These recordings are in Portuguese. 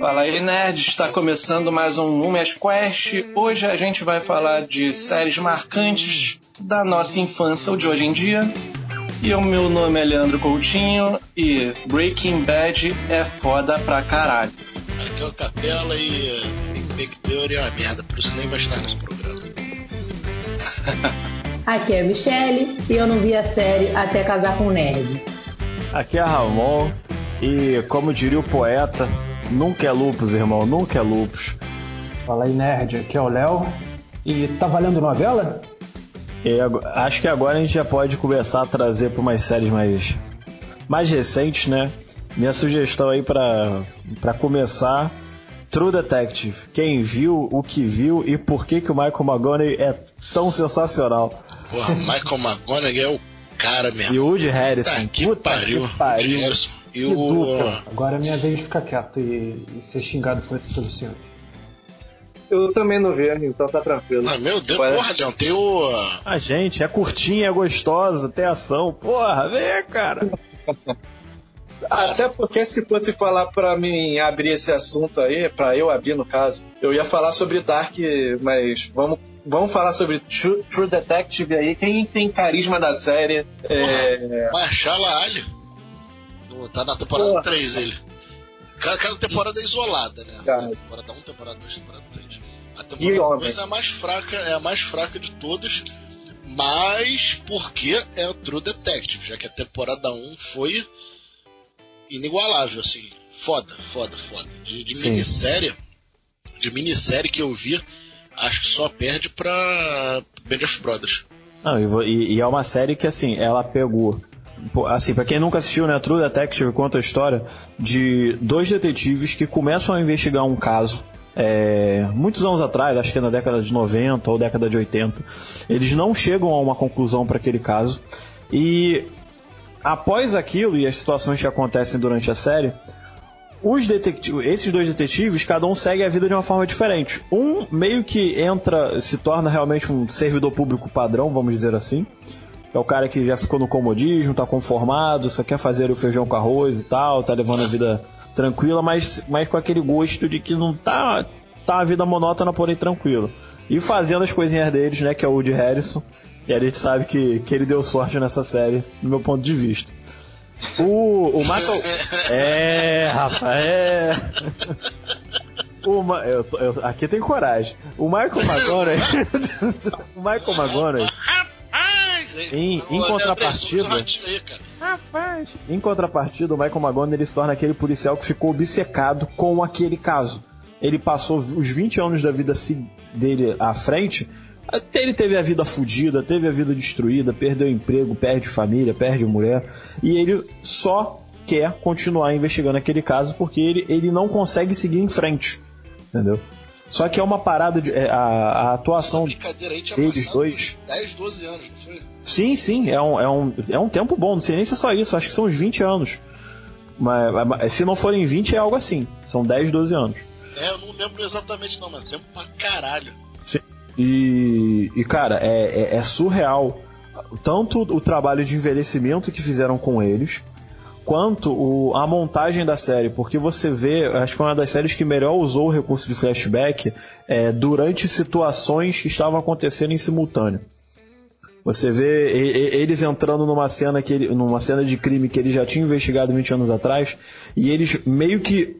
Fala aí, nerd! Está começando mais um Mumias Quest. Hoje a gente vai falar de séries marcantes da nossa infância ou de hoje em dia. E o meu nome é Leandro Coutinho e Breaking Bad é foda pra caralho. Aqui é o Capela e Big Bang Theory é uma merda, por isso nem vai estar nesse programa. Aqui é a Michelle e eu não vi a série até casar com o nerd. Aqui é Ramon e, como diria o poeta, Nunca é lupus, irmão, nunca é lupus. Fala aí, nerd. Aqui é o Léo. E tá valendo novela? E acho que agora a gente já pode começar a trazer para umas séries mais, mais recentes, né? Minha sugestão aí para começar: True Detective. Quem viu, o que viu e por que, que o Michael McGonagall é tão sensacional. Porra, Michael McGonagall é o cara mesmo. E o Woody Harrison. Tá, que Puta pariu. Que pariu. Harrison. E que o... dupla. Agora é minha vez de ficar quieto e, e ser xingado por todos os senhores. Eu também não vi, então tá tranquilo. Ah, meu Deus, Parece... porra, Leão, tem o. A gente, é curtinha, é gostosa, tem ação. Porra, vem, cara. Até porque se fosse falar para mim abrir esse assunto aí, para eu abrir no caso, eu ia falar sobre Dark, mas vamos, vamos falar sobre True, True Detective aí. Quem tem carisma da série? Porra, é... Marshall Tá na temporada Porra. 3 ele. Cada, cada temporada é isolada, né? Cara. Temporada 1, temporada 2, temporada 3. A temporada 2 é a mais fraca, é a mais fraca de todas, mas porque é o True Detective, já que a temporada 1 foi inigualável, assim. Foda, foda, foda. De, de minissérie, de minissérie que eu vi, acho que só perde pra Band of Brothers. Não, e, e é uma série que, assim, ela pegou assim, para quem nunca assistiu, né, True Detective conta a história de dois detetives que começam a investigar um caso é, muitos anos atrás, acho que na década de 90 ou década de 80. Eles não chegam a uma conclusão para aquele caso e após aquilo e as situações que acontecem durante a série, os esses dois detetives, cada um segue a vida de uma forma diferente. Um meio que entra, se torna realmente um servidor público padrão, vamos dizer assim é o cara que já ficou no comodismo, tá conformado, só quer fazer o feijão com arroz e tal, tá levando a vida tranquila, mas, mas com aquele gosto de que não tá, tá a vida monótona, porém tranquila. E fazendo as coisinhas deles, né, que é o Woody Harrison. E a gente sabe que, que ele deu sorte nessa série, do meu ponto de vista. O, o Michael. É, rapaz, é. Uma, eu, eu, aqui tem coragem. O Michael McGonagall. o Michael McGonagall em, em contrapartida. Rapaz. Em contrapartida, o Michael McGonagall ele se torna aquele policial que ficou obcecado com aquele caso. Ele passou os 20 anos da vida dele à frente. Ele teve a vida fodida, teve a vida destruída, perdeu emprego, perde família, perde mulher. E ele só quer continuar investigando aquele caso porque ele, ele não consegue seguir em frente. Entendeu? Só que é uma parada de. É, a, a atuação deles dois. 10, 12 anos, não foi? Sim, sim, é um, é, um, é um tempo bom, não sei nem se é só isso, acho que são uns 20 anos. Mas, mas se não forem 20, é algo assim. São 10, 12 anos. É, eu não lembro exatamente não, mas tempo pra caralho. Sim. E, e cara, é, é, é surreal tanto o trabalho de envelhecimento que fizeram com eles, quanto o, a montagem da série, porque você vê, acho que foi uma das séries que melhor usou o recurso de flashback é, durante situações que estavam acontecendo em simultâneo. Você vê eles entrando numa cena que ele, numa cena de crime que ele já tinha investigado 20 anos atrás, e eles meio que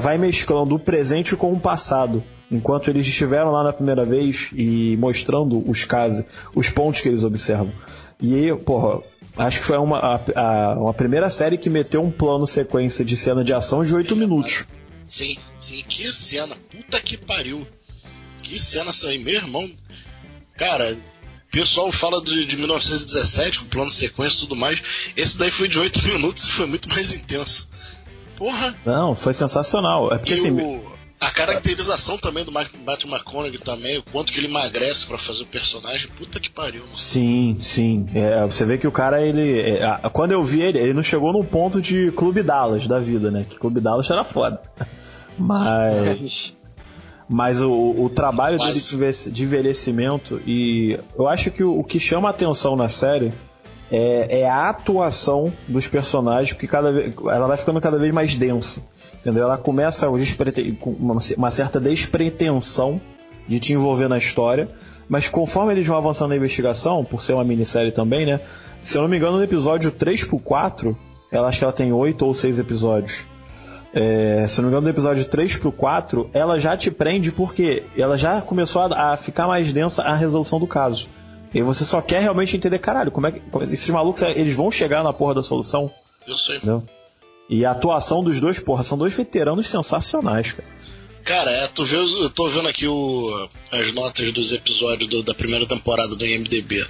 vai mesclando o presente com o passado. Enquanto eles estiveram lá na primeira vez e mostrando os casos, os pontos que eles observam. E, porra, Acho que foi uma, a, a, uma primeira série que meteu um plano sequência de cena de ação de 8 minutos. Sim, sim, que cena. Puta que pariu. Que cena essa aí, meu irmão. Cara, o pessoal fala de, de 1917, com plano sequência e tudo mais. Esse daí foi de 8 minutos e foi muito mais intenso. Porra! Não, foi sensacional. É porque e assim. O a caracterização também do Matthew McConaughey também, o quanto que ele emagrece para fazer o personagem, puta que pariu. Mano. Sim, sim. É, você vê que o cara, ele. É, quando eu vi ele, ele não chegou no ponto de Clube Dallas da vida, né? Que Clube Dallas era foda. Mas. mas o, o trabalho Quase. dele de envelhecimento e eu acho que o, o que chama a atenção na série é, é a atuação dos personagens, porque cada vez, ela vai ficando cada vez mais densa. Entendeu? Ela começa com uma, certa despretensão de te envolver na história, mas conforme eles vão avançando na investigação, por ser uma minissérie também, né? Se eu não me engano, no episódio 3 por 4, ela acho que ela tem 8 ou 6 episódios. É, se eu não me engano, do episódio 3 pro 4, ela já te prende porque ela já começou a, a, ficar mais densa a resolução do caso. E você só quer realmente entender, caralho, como é que. Esses malucos, eles vão chegar na porra da solução? Eu sei. Entendeu? E a atuação dos dois, porra, são dois veteranos sensacionais, cara. Cara, é, tu vê, eu tô vendo aqui o, as notas dos episódios do, da primeira temporada do IMDB.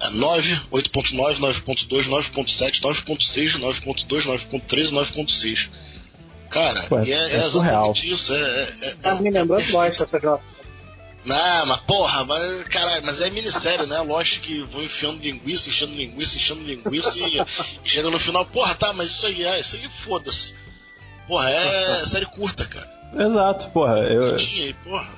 É 9, 8.9, 9.2, 9.7, 9.6, 9.2, 9.3 9.6. Cara, Ué, é, é, é surreal. isso. É, é, é, tá me lembrando Lost essa nota. Não, mas porra, mas, caralho, mas é minissérie, né? Lógico que vão enfiando linguiça, enchendo linguiça, enchendo linguiça e, e chega no final, porra, tá, mas isso aí é, isso aí foda-se. Porra, é série curta, cara. Exato, porra. Eu... Aí, porra.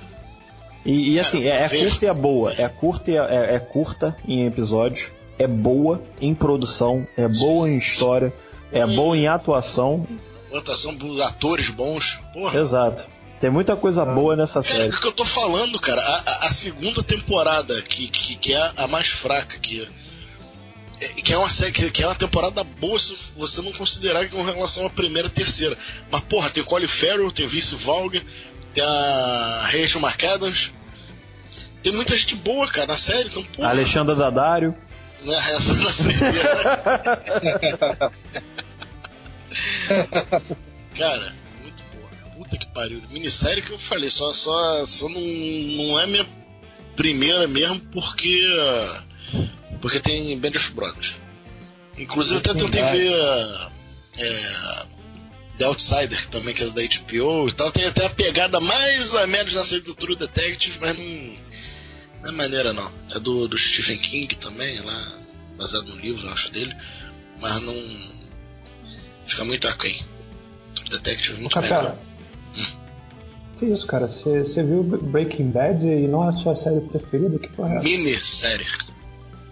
E, e assim, é, é curta e é boa. É curta e é, é, é, curta em episódios, é boa em produção, é boa em história, é boa em atuação. Atuação dos atores bons, porra. Exato. Tem muita coisa boa nessa cara, série. É o que eu tô falando, cara. A, a, a segunda temporada, que, que, que, é a mais fraca, que, é, que é uma série, que, é uma temporada boa se você não considerar que é com relação à primeira e terceira. Mas, porra, tem Colin Farrell, tem Vince Vaughn, tem a Rachel McAdams. Tem muita gente boa, cara, na série, então, porra. Alexandra Dadário. Né, essa da primeira. cara, puta que pariu. Minissérie que eu falei, só, só, só não, não é minha primeira mesmo porque. Porque tem Band of Brothers. Inclusive até tentei ver é, The Outsider, também, que é da HBO e tal. Tem até a pegada mais ou menos nessa do True Detective, mas não, não é maneira não. É do, do Stephen King também, lá, baseado no livro, acho dele. Mas não. Fica muito aquém. True Detective é muito melhor. Que isso, cara? Você viu Breaking Bad e não é a sua série preferida? Que porra é essa? Mini-série.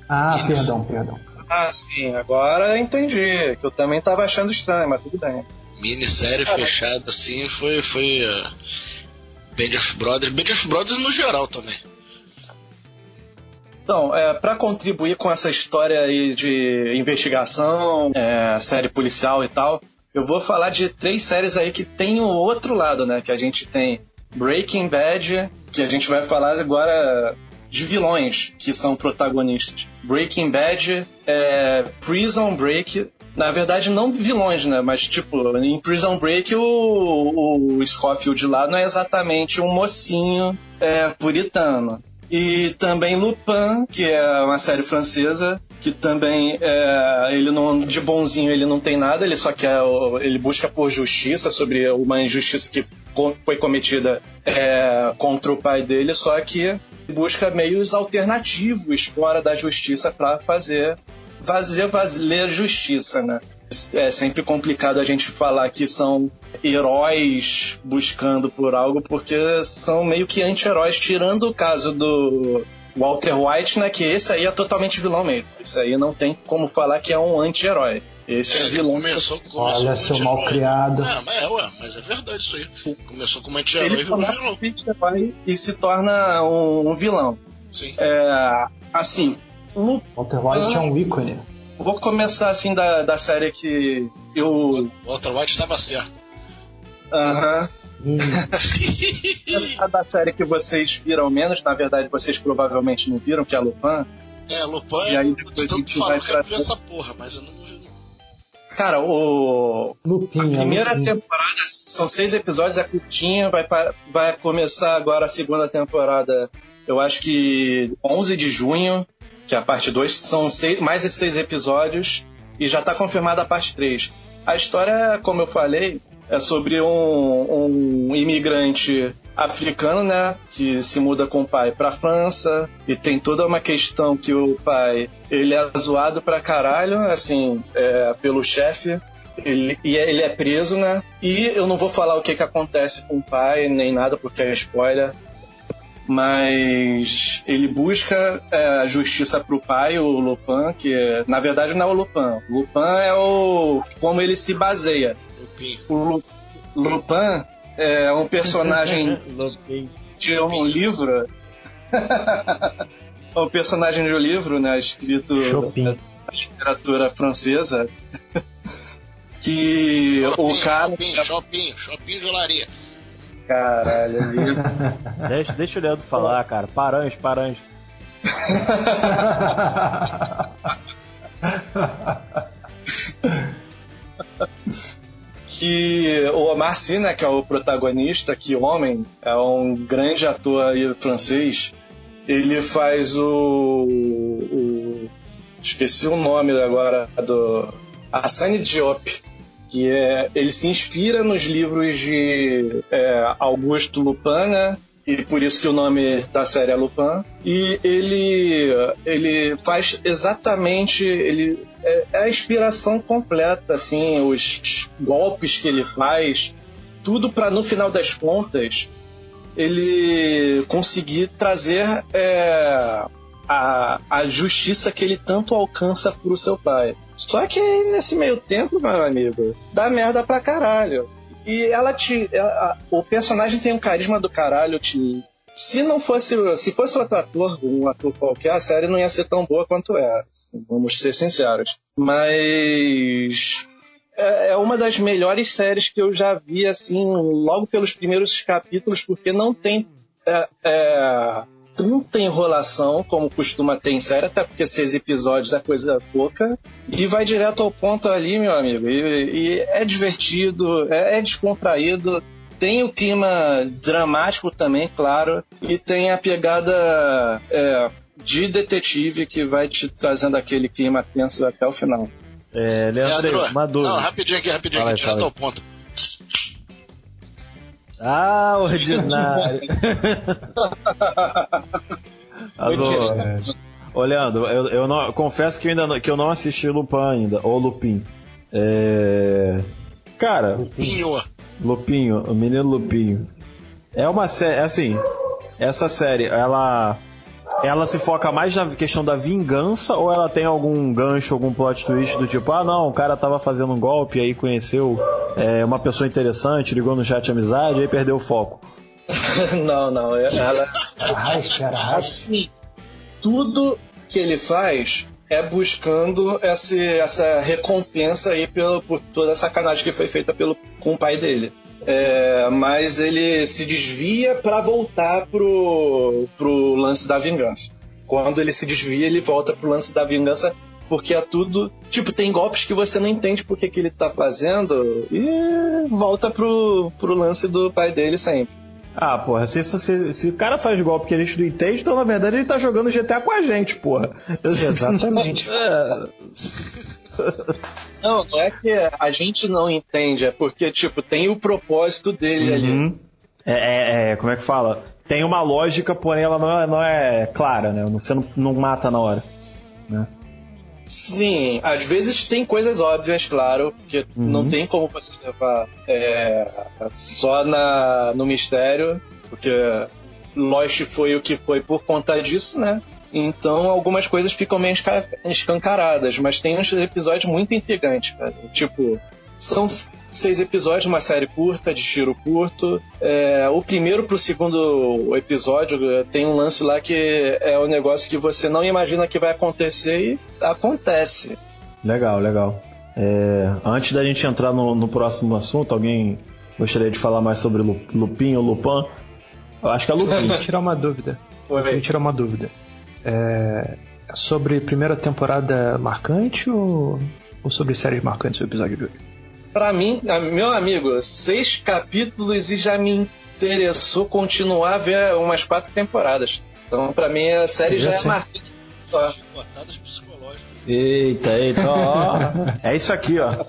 Ah, Mini perdão, perdão. Ah, sim, agora entendi. Que eu também tava achando estranho, mas tudo bem. Minissérie fechada assim foi. foi uh, Band of Brothers. Band of Brothers no geral também. Então, é, para contribuir com essa história aí de investigação, é, série policial e tal, eu vou falar de três séries aí que tem o outro lado, né? Que a gente tem Breaking Bad, que a gente vai falar agora de vilões que são protagonistas. Breaking Bad, é, Prison Break, na verdade não vilões, né? Mas tipo, em Prison Break o, o Scofield lá não é exatamente um mocinho é, puritano. E também Lupin, que é uma série francesa, que também é, ele não de bonzinho ele não tem nada, ele só quer ele busca por justiça sobre uma injustiça que foi cometida é, contra o pai dele, só que busca meios alternativos fora da justiça para fazer fazer valer justiça, né? É sempre complicado a gente falar que são heróis buscando por algo, porque são meio que anti-heróis, tirando o caso do Walter White, né? Que esse aí é totalmente vilão mesmo. Esse aí não tem como falar que é um anti-herói. Esse é, é vilão. Começou, começou Olha, seu mal criado. É, mas é, ué, mas é verdade isso aí. Começou como anti-herói e virou vilão. E se torna um, um vilão. Sim. É, assim, Walter White é um ícone. Vou começar assim da, da série que eu. Walter White estava certo. Aham. Uhum. Essa da série que vocês viram menos, na verdade vocês provavelmente não viram, que é a Lupin. É, Lupin, e aí depois a gente vai pra... ver essa porra, mas eu não vi. Cara, o. Lupin, a primeira Lupin. temporada são seis episódios, é curtinha, vai, vai começar agora a segunda temporada, eu acho que 11 de junho que é a parte 2, são seis, mais esses seis episódios e já está confirmada a parte 3. A história, como eu falei, é sobre um, um imigrante africano, né, que se muda com o pai para França e tem toda uma questão que o pai ele é zoado pra caralho, assim, é, pelo chefe. Ele, e ele é preso, né? E eu não vou falar o que, que acontece com o pai, nem nada, porque é spoiler. Mas ele busca é, a justiça pro pai, o Lupin, que é, na verdade não é o Lupin. Lupin é o como ele se baseia. Lupin. O Lupin é um personagem de um livro. é um personagem de um livro, né, escrito Chopin. na literatura francesa. que Chopin, o cara. Chopin, Chopin, Chopin de olaria. Caralho, ali. deixa, deixa o Leandro falar, cara. Paranjo, paranjo. que o Omar Sy, né, que é o protagonista, que homem, é um grande ator francês. Ele faz o, o esqueci o nome agora do Hassani Diop que é, ele se inspira nos livros de é, Augusto Lupin, né? e por isso que o nome da série é Lupin. E ele, ele faz exatamente, ele é, é a inspiração completa, assim, os golpes que ele faz, tudo para no final das contas ele conseguir trazer é, a, a justiça que ele tanto alcança pro seu pai. Só que nesse meio tempo, meu amigo, dá merda pra caralho. E ela te. Ela, o personagem tem um carisma do caralho, te. Se não fosse. Se fosse outro ator, um ator qualquer, a série não ia ser tão boa quanto é. Vamos ser sinceros. Mas. É, é uma das melhores séries que eu já vi, assim, logo pelos primeiros capítulos, porque não tem. É, é, tanta enrolação como costuma ter em série, até porque seis episódios é coisa pouca, e vai direto ao ponto ali, meu amigo. E, e é divertido, é, é descontraído, tem o clima dramático também, claro, e tem a pegada é, de detetive que vai te trazendo aquele clima tenso até o final. É, Leandro, Leandro uma dúvida. Não, rapidinho aqui, rapidinho aqui, direto ao ponto. Ah, ordinário. Azul. É. Ô, Leandro, eu, eu não, confesso que eu ainda não, que eu não assisti Lupin ainda, ou Lupin. É... Cara. Lupinho. Lupinho, o menino Lupinho. É uma série, assim, essa série, ela ela se foca mais na questão da vingança ou ela tem algum gancho, algum plot twist do tipo, ah não, o cara tava fazendo um golpe e aí conheceu é, uma pessoa interessante, ligou no chat amizade e aí perdeu o foco. não, não, é, ela. Ai, cara, assim, tudo que ele faz é buscando essa, essa recompensa aí pelo, por toda a sacanagem que foi feita pelo, com o pai dele. É, mas ele se desvia para voltar pro, pro lance da vingança. Quando ele se desvia, ele volta pro lance da vingança porque é tudo. Tipo, tem golpes que você não entende por que, que ele tá fazendo e volta pro, pro lance do pai dele sempre. Ah, porra, se, se, se, o cara faz golpe que a gente não entende, então na verdade ele tá jogando GTA com a gente, porra. Exatamente. é. Não, não é que a gente não entende, é porque, tipo, tem o propósito dele uhum. ali. É, é, é, como é que fala? Tem uma lógica, porém ela não é, não é clara, né? Você não, não mata na hora. Né? Sim, às vezes tem coisas óbvias, claro, que uhum. não tem como você levar é, só na, no mistério, porque Lost foi o que foi por conta disso, né? Então algumas coisas ficam meio escancaradas, mas tem uns episódios muito intrigantes, cara. Tipo, são seis episódios, uma série curta, de tiro curto. É, o primeiro pro segundo episódio tem um lance lá que é um negócio que você não imagina que vai acontecer e acontece. Legal, legal. É, antes da gente entrar no, no, próximo assunto, alguém gostaria de falar mais sobre Lupin ou Lupin? Eu acho que é Lupin. Vou tirar uma dúvida. Vou tirar uma dúvida. É, sobre primeira temporada marcante ou, ou sobre séries marcantes o episódio de hoje? Pra mim, meu amigo, seis capítulos e já me interessou continuar a ver umas quatro temporadas. Então, pra mim, a série já, já é marcante. Só. Eita, eita, ó. é isso aqui, ó.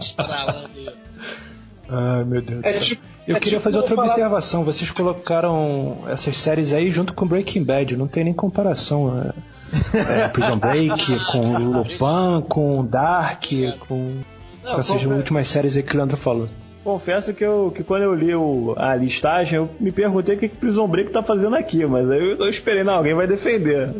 Estralando. Ai, meu Deus é, do céu. Tipo, eu é queria tipo fazer outra falar... observação. Vocês colocaram essas séries aí junto com Breaking Bad. Não tem nem comparação. É, é Prison Break, com Lupin, com Dark, com, não, com essas últimas séries aí que o Leandro falou. Confesso que, eu, que quando eu li o, a listagem, eu me perguntei o que, que Prison Break tá fazendo aqui, mas aí eu tô esperando, alguém vai defender.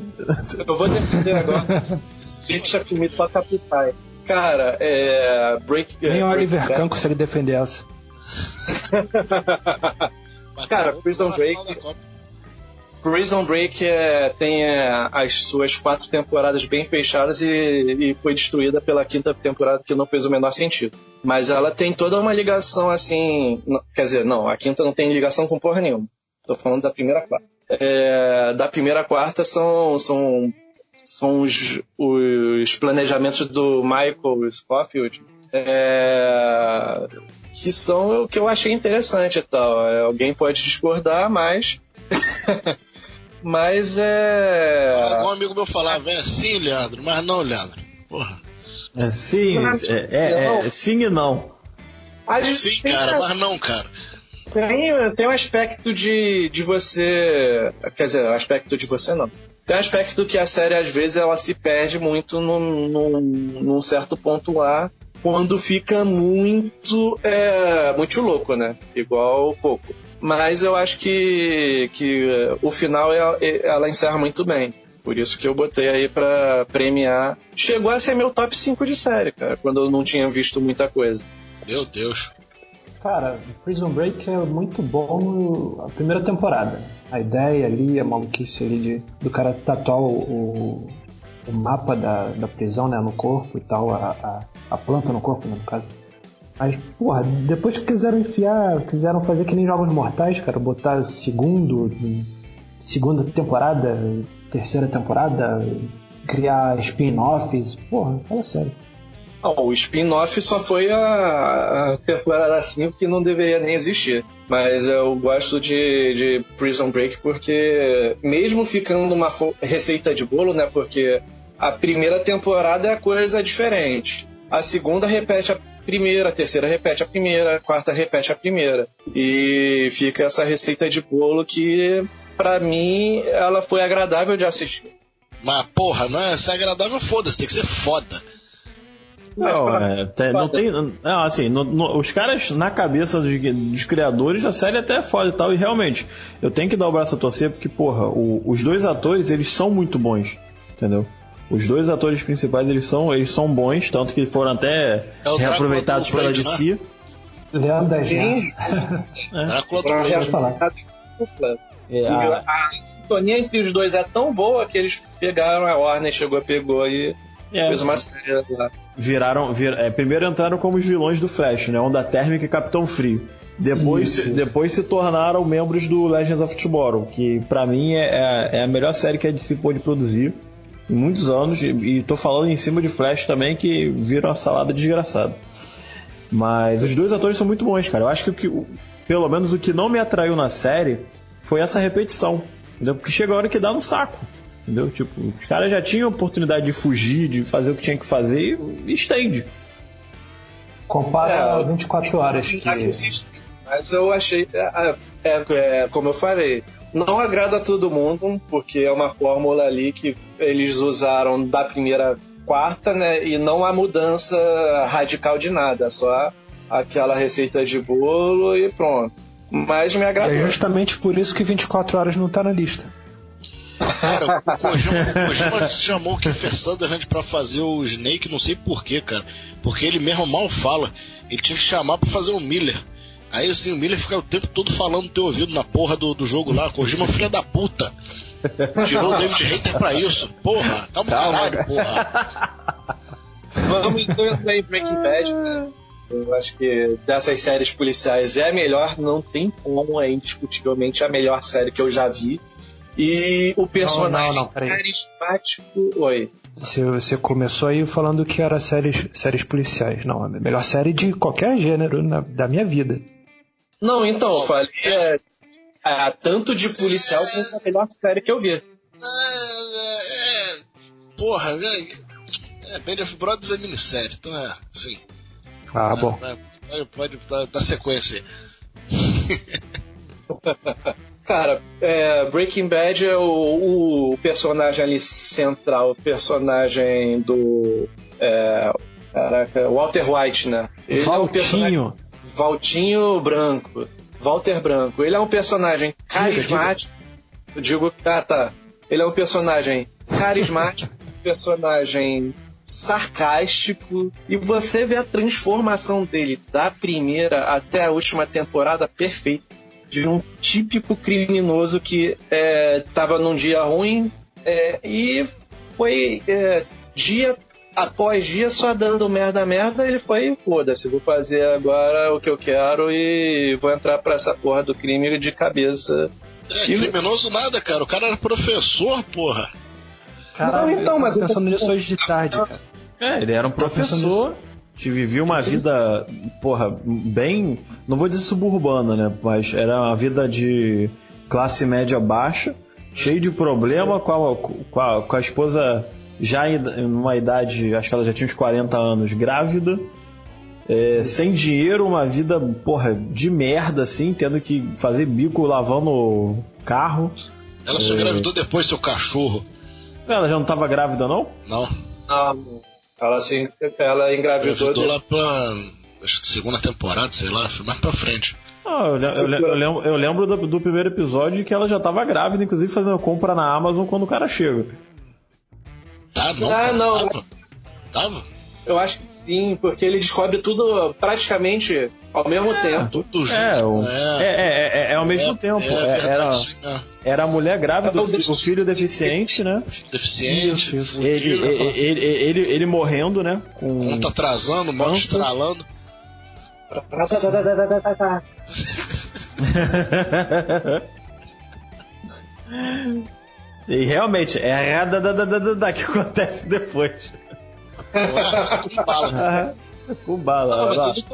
Eu vou defender agora. Deixa comigo pra capitai. Cara, é. Break. Nem o Oliver Kahn consegue defender essa. Cara, Prison Break. Prison Break é, tem é, as suas quatro temporadas bem fechadas e, e, foi destruída pela quinta temporada que não fez o menor sentido. Mas ela tem toda uma ligação assim. Não, quer dizer, não, a quinta não tem ligação com porra nenhuma. Tô falando da primeira quarta. É, da primeira quarta são, são, são os, os planejamentos do Michael Scofield. É, que são o que eu achei interessante e tal. É, alguém pode discordar, mas Mas é. Um amigo meu falava, é sim, Leandro, mas não, Leandro. Porra. É sim, é, é, é, sim e não. sim, cara, mas não, cara. Tem, tem um aspecto de, de você. Quer dizer, aspecto de você não. Tem um aspecto que a série, às vezes, ela se perde muito num, num, num certo ponto lá, quando fica muito. É, muito louco, né? Igual o Coco. Mas eu acho que, que o final ela, ela encerra muito bem. Por isso que eu botei aí para premiar. Chegou a ser meu top 5 de série, cara, quando eu não tinha visto muita coisa. Meu Deus. Cara, Prison Break é muito bom a primeira temporada. A ideia ali, a maluquice ali de, do cara tatuar o, o mapa da, da prisão né, no corpo e tal, a, a, a planta no corpo, né, no caso. Mas, porra, depois que quiseram enfiar, quiseram fazer que nem Jogos Mortais, cara, botar segundo, segunda temporada, terceira temporada, criar spin-offs, porra, fala sério. Não, o spin-off só foi a, temporada 5 que não deveria nem existir. Mas eu gosto de, de Prison Break porque, mesmo ficando uma receita de bolo, né? Porque a primeira temporada é coisa diferente. A segunda repete a primeira, a terceira repete a primeira, a quarta repete a primeira. E fica essa receita de bolo que, para mim, ela foi agradável de assistir. Mas, porra, não é, se é agradável, foda-se, tem que ser foda. Não, é, tem, não tem. Não, assim, no, no, os caras na cabeça dos, dos, criadores, a série até é foda e tal, e realmente, eu tenho que dar o braço a torcer porque, porra, o, os dois atores, eles são muito bons, entendeu? Os dois atores principais eles são, eles são bons, tanto que foram até é reaproveitados pela DC. Né? Leandro da Sim. Drácula do Blade. falar. É, a... a sintonia entre os dois é tão boa que eles pegaram a Warner, chegou, pegou e é, fez uma série lá. Viraram, vir, é, primeiro entraram como os vilões do Flash, né? Onda Térmica e Capitão Frio. Depois, isso, depois se tornaram membros do Legends of Tomorrow, que para mim é, é, é, a melhor série que a DC pôde produzir em muitos anos, e tô falando em cima de Flash também, que viram uma salada desgraçada. Mas os dois atores são muito bons, cara. Eu acho que, o que pelo menos o que não me atraiu na série foi essa repetição. Entendeu? Porque chega a hora que dá no saco. Entendeu? Tipo, os caras já tinham a oportunidade de fugir, de fazer o que tinha que fazer e estende. Compara é, 24 horas. Que... Mas eu achei. É, é, é, como eu falei, não agrada a todo mundo, porque é uma fórmula ali que eles usaram da primeira quarta, né? E não há mudança radical de nada, só aquela receita de bolo e pronto. Mas me agradou. É justamente por isso que 24 horas não tá na lista. Cara, o Kojima, o Kojima chamou o Kiefer Sutherland pra fazer o Snake, não sei porquê, cara. Porque ele mesmo mal fala. Ele tinha que chamar pra fazer o Miller. Aí assim, o Miller fica o tempo todo falando no teu ouvido na porra do, do jogo lá. Kojima, filha da puta. Tirou o David Hater pra isso. Porra, calma, calma. caralho, porra. Vamos então entrar em Breaking Bad, né? Eu acho que dessas séries policiais é a melhor, não tem como, é indiscutivelmente a melhor série que eu já vi. E o personagem não, não, não, carismático. Oi. Você, você começou aí falando que era séries, séries policiais. Não, a melhor série de qualquer gênero na, da minha vida. Não, então, eu falei é, é, tanto de policial quanto a melhor série que eu vi. É, é, é porra, é, é, Band of Brothers é minissérie, então é, sim. Ah, é, bom. Pode, pode dar, dar sequência Cara, é, Breaking Bad é o, o, personagem ali central, o personagem do. É, caraca, Walter White, né? Ele Valtinho. É um Valtinho Branco. Walter Branco. Ele é um personagem carismático. Eu digo que. Ah, tá. Ele é um personagem carismático, personagem sarcástico e você vê a transformação dele da primeira até a última temporada perfeita de um típico criminoso que estava é, num dia ruim é, e foi é, dia após dia só dando merda merda ele foi foda-se vou fazer agora o que eu quero e vou entrar para essa porra do crime de cabeça. É, e... criminoso nada cara o cara era professor porra. Caralho, não, então, mas pensando nisso hoje de tarde, cara. É, ele era um professor que vivia uma vida, porra, bem. Não vou dizer suburbana, né? Mas era uma vida de classe média baixa, cheio de problema, com a, com a, com a esposa já em uma idade, acho que ela já tinha uns 40 anos, grávida. É, sem dinheiro, uma vida, porra, de merda, assim, tendo que fazer bico lavando carro. Ela só é... engravidou depois seu cachorro. Ela já não estava grávida, não? Não. Não. Ela, assim, ela engravidou. Engravidou de... lá pra segunda temporada, sei lá, foi mais pra frente. Ah, eu, eu, eu, lembro, eu lembro do, do, primeiro episódio que ela já estava grávida, inclusive fazendo compra na Amazon quando o cara chega. Tá, não, ah, não. Tava? tava? Eu acho que sim, porque ele descobre tudo praticamente ao mesmo é, tempo. Tudo junto. É, o, é. é, é, é, é ao mesmo tempo. era, era a mulher grávida, o, o filho deficiente, né? Deficiente. Isso, ele, ele, ele, ele, ele morrendo, né? Com... Conta atrasando, moto estralando. e realmente, é a da, da, da, da, da que acontece depois com bala. com bala. Não, ele,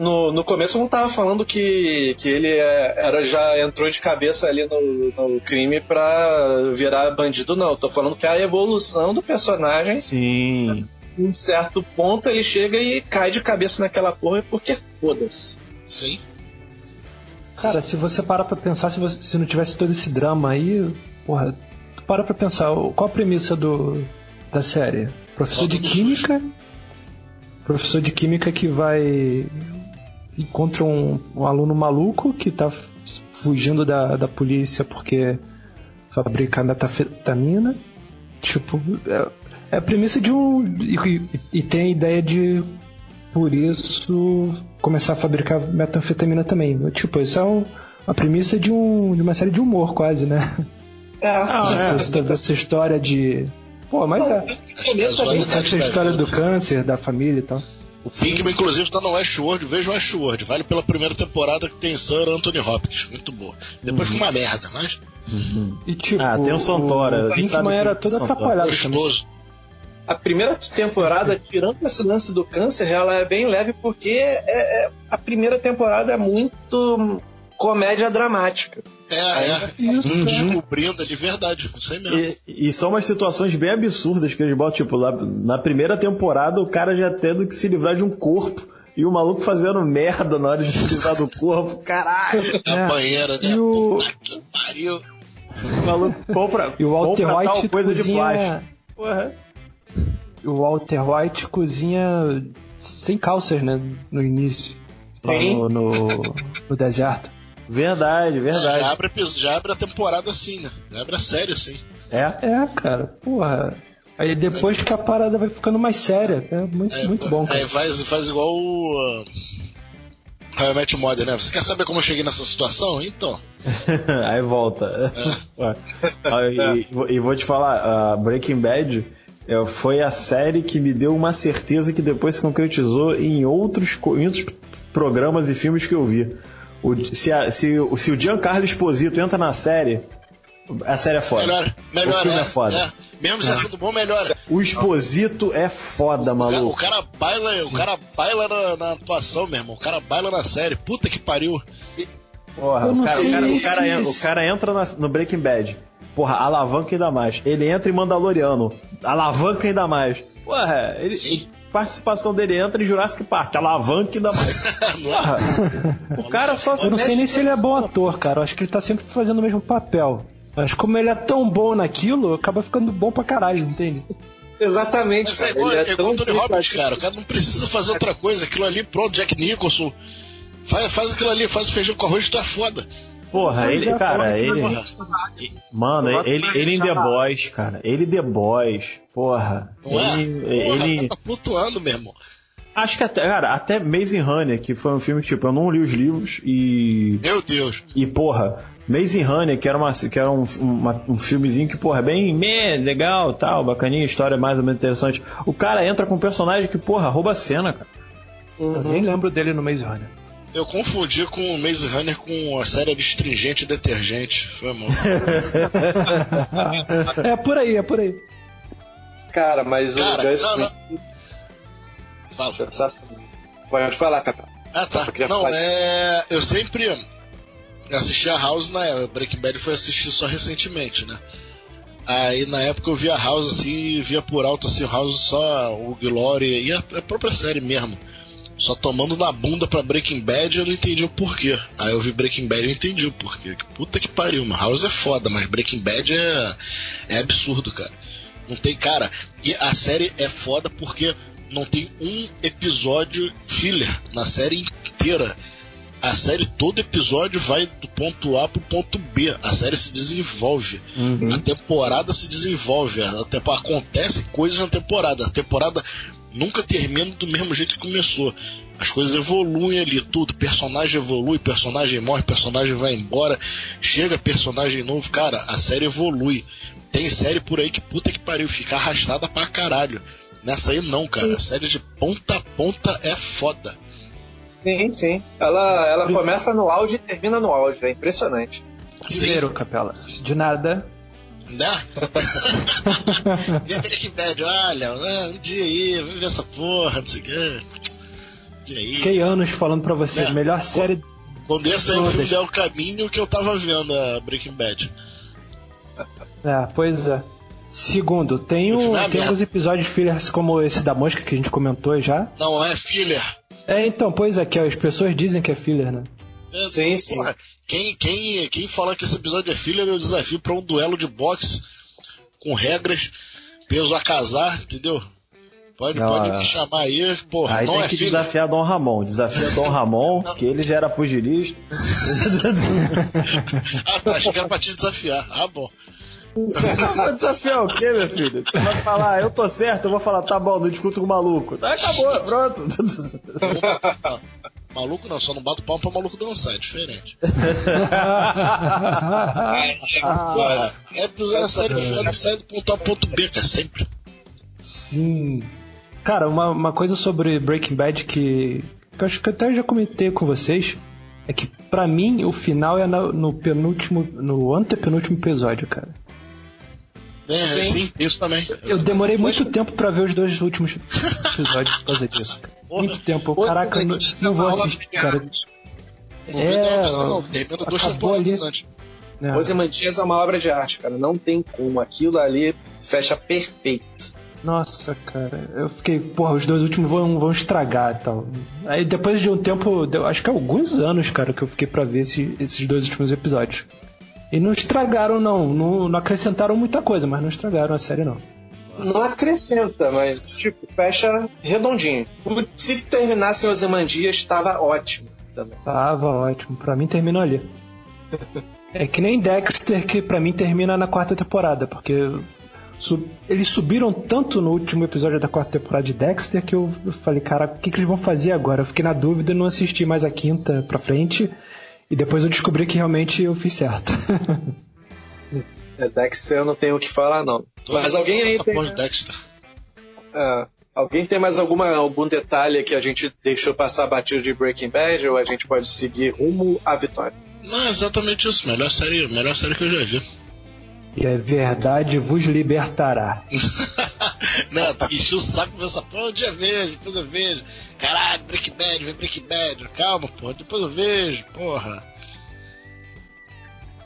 no, no começo eu não tava falando que, que ele é, era, já entrou de cabeça ali no, no crime pra virar bandido, não. Eu tô falando que a evolução do personagem. Sim. Em certo ponto ele chega e cai de cabeça naquela porra porque foda-se. Sim. Cara, se você parar pra pensar, se, você, se não tivesse todo esse drama aí, porra, tu para pra pensar, qual a premissa do, da série? Professor de química. Professor de química que vai. encontra um, um aluno maluco que tá fugindo da, da polícia porque fabrica metafetamina. Tipo, é, é a premissa de um. E, e, tem a ideia de, por isso, começar a fabricar metanfetamina também. Tipo, isso é um, a premissa de, um, de uma série de humor, quase, né? É, ah, é. Toda essa história de Pô, mas é. Começo a gente essa história do câncer, da família e tal. O Pinkman, inclusive, está no Westworld. Veja o Westworld. Vale pela primeira temporada que tem Sir Anthony Hopkins. Muito boa. Depois uhum. uma merda, mas. Uhum. E tipo, ah, tem o Santora. O Pinkman era todo atrapalhado Gostoso. A primeira temporada, tirando esse lance do câncer, ela é bem leve porque é, é, a primeira temporada é muito comédia dramática. É, é. Isso, descobrindo de verdade, não sei mesmo. E, e, são umas situações bem absurdas que eles botam, tipo, lá, na primeira temporada o cara já tendo que se livrar de um corpo. E o maluco fazendo merda na hora de se livrar do corpo, caralho. A é. banheira, né? E o... Puta que pariu. O maluco compra, e o Walter compra White coisa cozinha... de plástico. Porra. O Walter White cozinha sem calças, né? No início. No, no, no deserto. Verdade, verdade. É, já, abre, já abre a temporada assim, né? Já abre a série assim. É? É, cara, porra. Aí depois que a parada vai ficando mais séria. É muito, é, muito bom. Cara. Aí faz, faz igual o. Uh, How I Met Mother, né? Você quer saber como eu cheguei nessa situação? Então. aí volta. É. e, e, vou te falar, uh, Breaking Bad é, foi a série que me deu uma certeza que depois se concretizou em outros, em outros programas e filmes que eu vi. O, se, a, se, se o Giancarlo Esposito entra na série, a série é foda. Melhor, melhor. O filme é, é foda. É. Mesmo já é. sendo bom, melhor. O Esposito é foda, o, maluco. O cara baila, o cara baila na, na, atuação, meu irmão. O cara baila na série. Puta que pariu. Porra, o cara, o, cara, o, cara, o cara entra na, no Breaking Bad. Porra, alavanca ainda mais. Ele entra em Mandaloriano. Alavanca ainda mais. Porra, ele. Sim participação dele entra em Jurassic Park, alavanca ainda mais. o cara só Eu não sei nem se ele é bom ator, cara. Eu acho que ele tá sempre fazendo o mesmo papel. Mas como ele é tão bom naquilo, acaba ficando bom pra caralho, entende? Exatamente. Mas é igual, é, é igual o Tony Robbins, cara. O cara não precisa fazer outra coisa. Aquilo ali, pronto, Jack Nicholson. Faz, faz aquilo ali, faz o feijão com arroz, tu é foda. Porra, ele, cara, ele. Mano, ele, ele em The Boys, cara. Ele The Boys, porra. Ele, é? Porra, ele. tá flutuando, meu irmão. Acho que até, cara, até Amazing Honey, que foi um filme que, tipo, eu não li os livros e. Meu Deus. E, porra, Amazing Honey, que era, uma, que era um, uma- um filmezinho que, porra, é bem meh, legal, tal, bacaninha, história mais ou menos interessante. O cara entra com um personagem que, porra, rouba a cena, cara. Eu nem lembro dele no Maze Runner. Eu confundi com o Maze Runner com a série de Stringente e Detergente. Foi mal. é por aí, é por aí. Cara, mas Cara, o Gus não, é sensacional. Pode falar, Capão. Ah, tá. Não, falar. é. Eu sempre assisti a House na época. Breaking Bad foi assistir só recentemente, né? Aí na época eu via House assim, via por alto assim, o House só o Glory e a própria série mesmo. Só tomando na bunda pra Breaking Bad eu não entendi o porquê. Aí eu vi Breaking Bad e entendi o porquê. Puta que pariu, mano. House é foda, mas Breaking Bad é, é absurdo, cara. Não tem, cara. E a série é foda porque não tem um episódio filler na série inteira. A série, todo episódio vai do ponto A pro ponto B. A série se desenvolve. A temporada se desenvolve. A tempo- acontece coisas na temporada. A temporada nunca termina do mesmo jeito que começou. As coisas evoluem ali, tudo. Personagem evolui, personagem morre, personagem vai embora, chega personagem novo. Cara, a série evolui. Tem série por aí que puta que pariu, fica arrastada pra caralho. Nessa aí não, cara. A série de ponta a ponta é foda. Sim, sim. Ela, ela começa no áudio e termina no áudio. É impressionante. Primeiro, Capela. De nada. Né? Vê Breaking Bad, olha, né, um dia aí, vamos ver essa porra, não sei o. Um aí. Fiquei anos falando pra você, É. melhor série. Quando ia sair o Todas. filme del Caminho que eu tava vendo a Breaking Bad. É, pois é. Segundo, tem, O o, filme é tem alguns episódios fillers como esse da mosca que a gente comentou já. Não é filler. É, então, pois é, que as pessoas dizem que é filler, né? É, Sim, sim. porra, Quem, quem, quem falar que esse episódio é filler, eu desafio pra um duelo de boxe com regras, peso a casar, entendeu? Pode, Não, pode é. me chamar aí, porra, Aí não tem é que filler. desafiar Dom Ramon. Desafia Dom Ramon, que ele já era pugilista. Ah, tá, achei que era pra te desafiar. Ah, bom. Vai desafiar o quê, meu filho? Você vai falar, eu tô certo, eu vou falar, tá bom, não discuto com o maluco. Tá, acabou, pronto. Maluco não, só não bato palma pra maluco dançar, é diferente. Porra, é episódio série foda, sai do ponto A ponto B, cara, sempre. Sim. Cara, uma, uma coisa sobre Breaking Bad que, que eu acho que eu até já comentei com vocês é que pra mim o final é no, no penúltimo, no antepenúltimo episódio, cara. É, sim, isso também. Eu demorei muito tempo pra ver os dois últimos episódios por causa disso. Cara. Muito tempo. Caraca, eu não, não vou assistir, cara. É, não, não, termina duas acabou temporadas ali. antes. né? Ozymandias é uma obra de arte, cara. Não tem como. Aquilo ali fecha perfeito. Nossa, cara, eu fiquei, porra, os dois últimos vão, vão estragar e tal. Aí depois de um tempo, deu- acho que alguns anos, cara, que eu fiquei pra ver esse- esses dois últimos episódios. E não estragaram, não. não. não acrescentaram muita coisa, mas não estragaram a série, não. Não acrescenta, mas tipo, fecha redondinho. Se terminasse em Ozymandias, estava ótimo também. Tava ótimo, pra mim terminou ali. É que nem Dexter, que pra mim termina na quarta temporada, porque su- eles subiram tanto no último episódio da quarta temporada de Dexter que eu falei, cara, o que, que eles vão fazer agora? Eu fiquei na dúvida e não assisti mais a quinta pra frente. E depois eu descobri que realmente eu fiz certo. É, Dexter eu não tenho o que falar, não. Mas alguém aí tem. Dexter. Ah, alguém tem mais alguma, algum detalhe que a gente deixou passar batido de Breaking Bad ou a gente pode seguir rumo à vitória? Não, é exatamente isso. Melhor série, melhor série que eu já vi. E a verdade vos libertará. né, tu encheu o saco pra essa porra, um dia eu vejo, depois eu vejo. Caralho, Breaking Bad, vem Breaking Bad. Calma, porra, depois eu vejo, porra.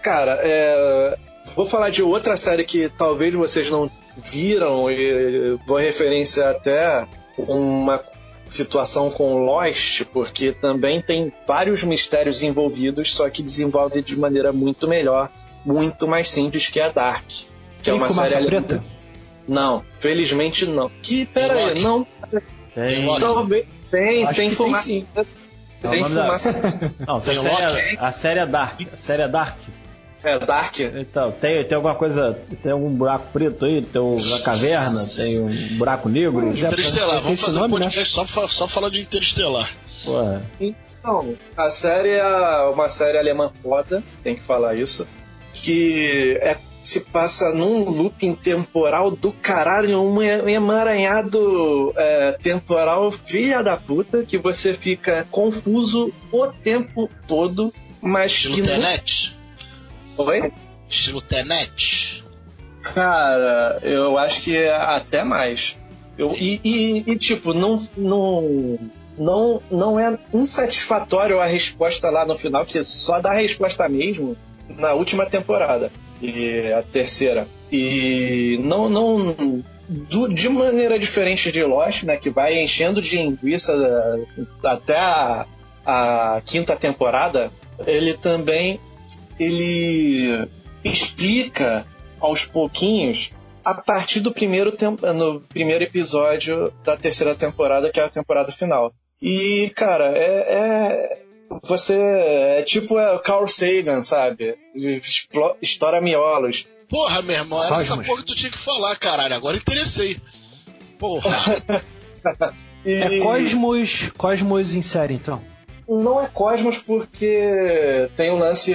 Cara, é, vou falar de outra série que talvez vocês não viram e vou referência até uma situação com Lost, porque também tem vários mistérios envolvidos, só que desenvolve de maneira muito melhor, muito mais simples que a Dark. Que Tem é uma fumaça série preta? Não, felizmente não. Que, pera Tem aí, não, Tem talvez tem, tem que tem fumaça. sim. Tem fumaça. Da... Não, tem a, série, a série é Dark. A série é Dark. É, Dark. Então, tem, tem alguma coisa. Tem algum buraco preto aí? Tem uma caverna? Tem um buraco negro? Interestelar, vamos fazer nome, um podcast né? só, só falar de Interestelar. Porra. Então, a série é uma série alemã foda, tem que falar isso. Que é, se passa num looping temporal do caralho, um emaranhado é, temporal filha da puta, que você fica confuso o tempo todo, mas que. Internet. Oi? Estilo Tenet? Cara, eu acho que é até mais. Eu, e, e, e, tipo, não, não, não, não é insatisfatório a resposta lá no final, que só dá a resposta mesmo na última temporada. E a terceira. E não, não do, de maneira diferente de Lost, né, que vai enchendo de linguiça até a, a quinta temporada, ele também ele explica aos pouquinhos a partir do primeiro no primeiro episódio da terceira temporada, que é a temporada final. E, cara, é, é você é tipo é, Carl Sagan, sabe? Estoura miolos. Porra, meu irmão, era essa porra que tu tinha que falar, caralho. Agora interessei. Porra. e... É Cosmos, Cosmos em série, então não é Cosmos porque tem um lance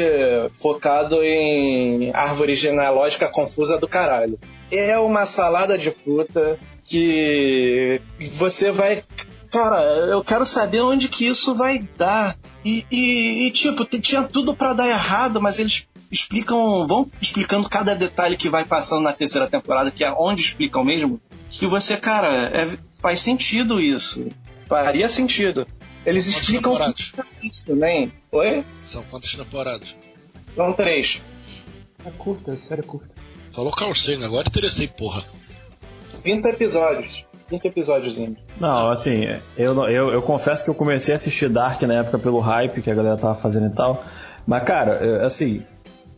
focado em árvore genealógica confusa do caralho. É uma salada de fruta que você vai. Cara, eu quero saber onde que isso vai dar. E, e, e tipo, tinha tudo para dar errado, mas eles explicam, vão explicando cada detalhe que vai passando na terceira temporada, que é onde explicam mesmo, que você, cara, é, faz sentido isso. Faria sentido. Eles quantas explicam isso também. Oi? São quantas temporadas? São três. É curta, é série curta. Falou Carl Sagan, agora interessei, porra. 20 episódios. 20 episódios. Não, assim, eu, eu, eu confesso que eu comecei a assistir Dark na época pelo hype que a galera tava fazendo e tal. Mas, cara, assim,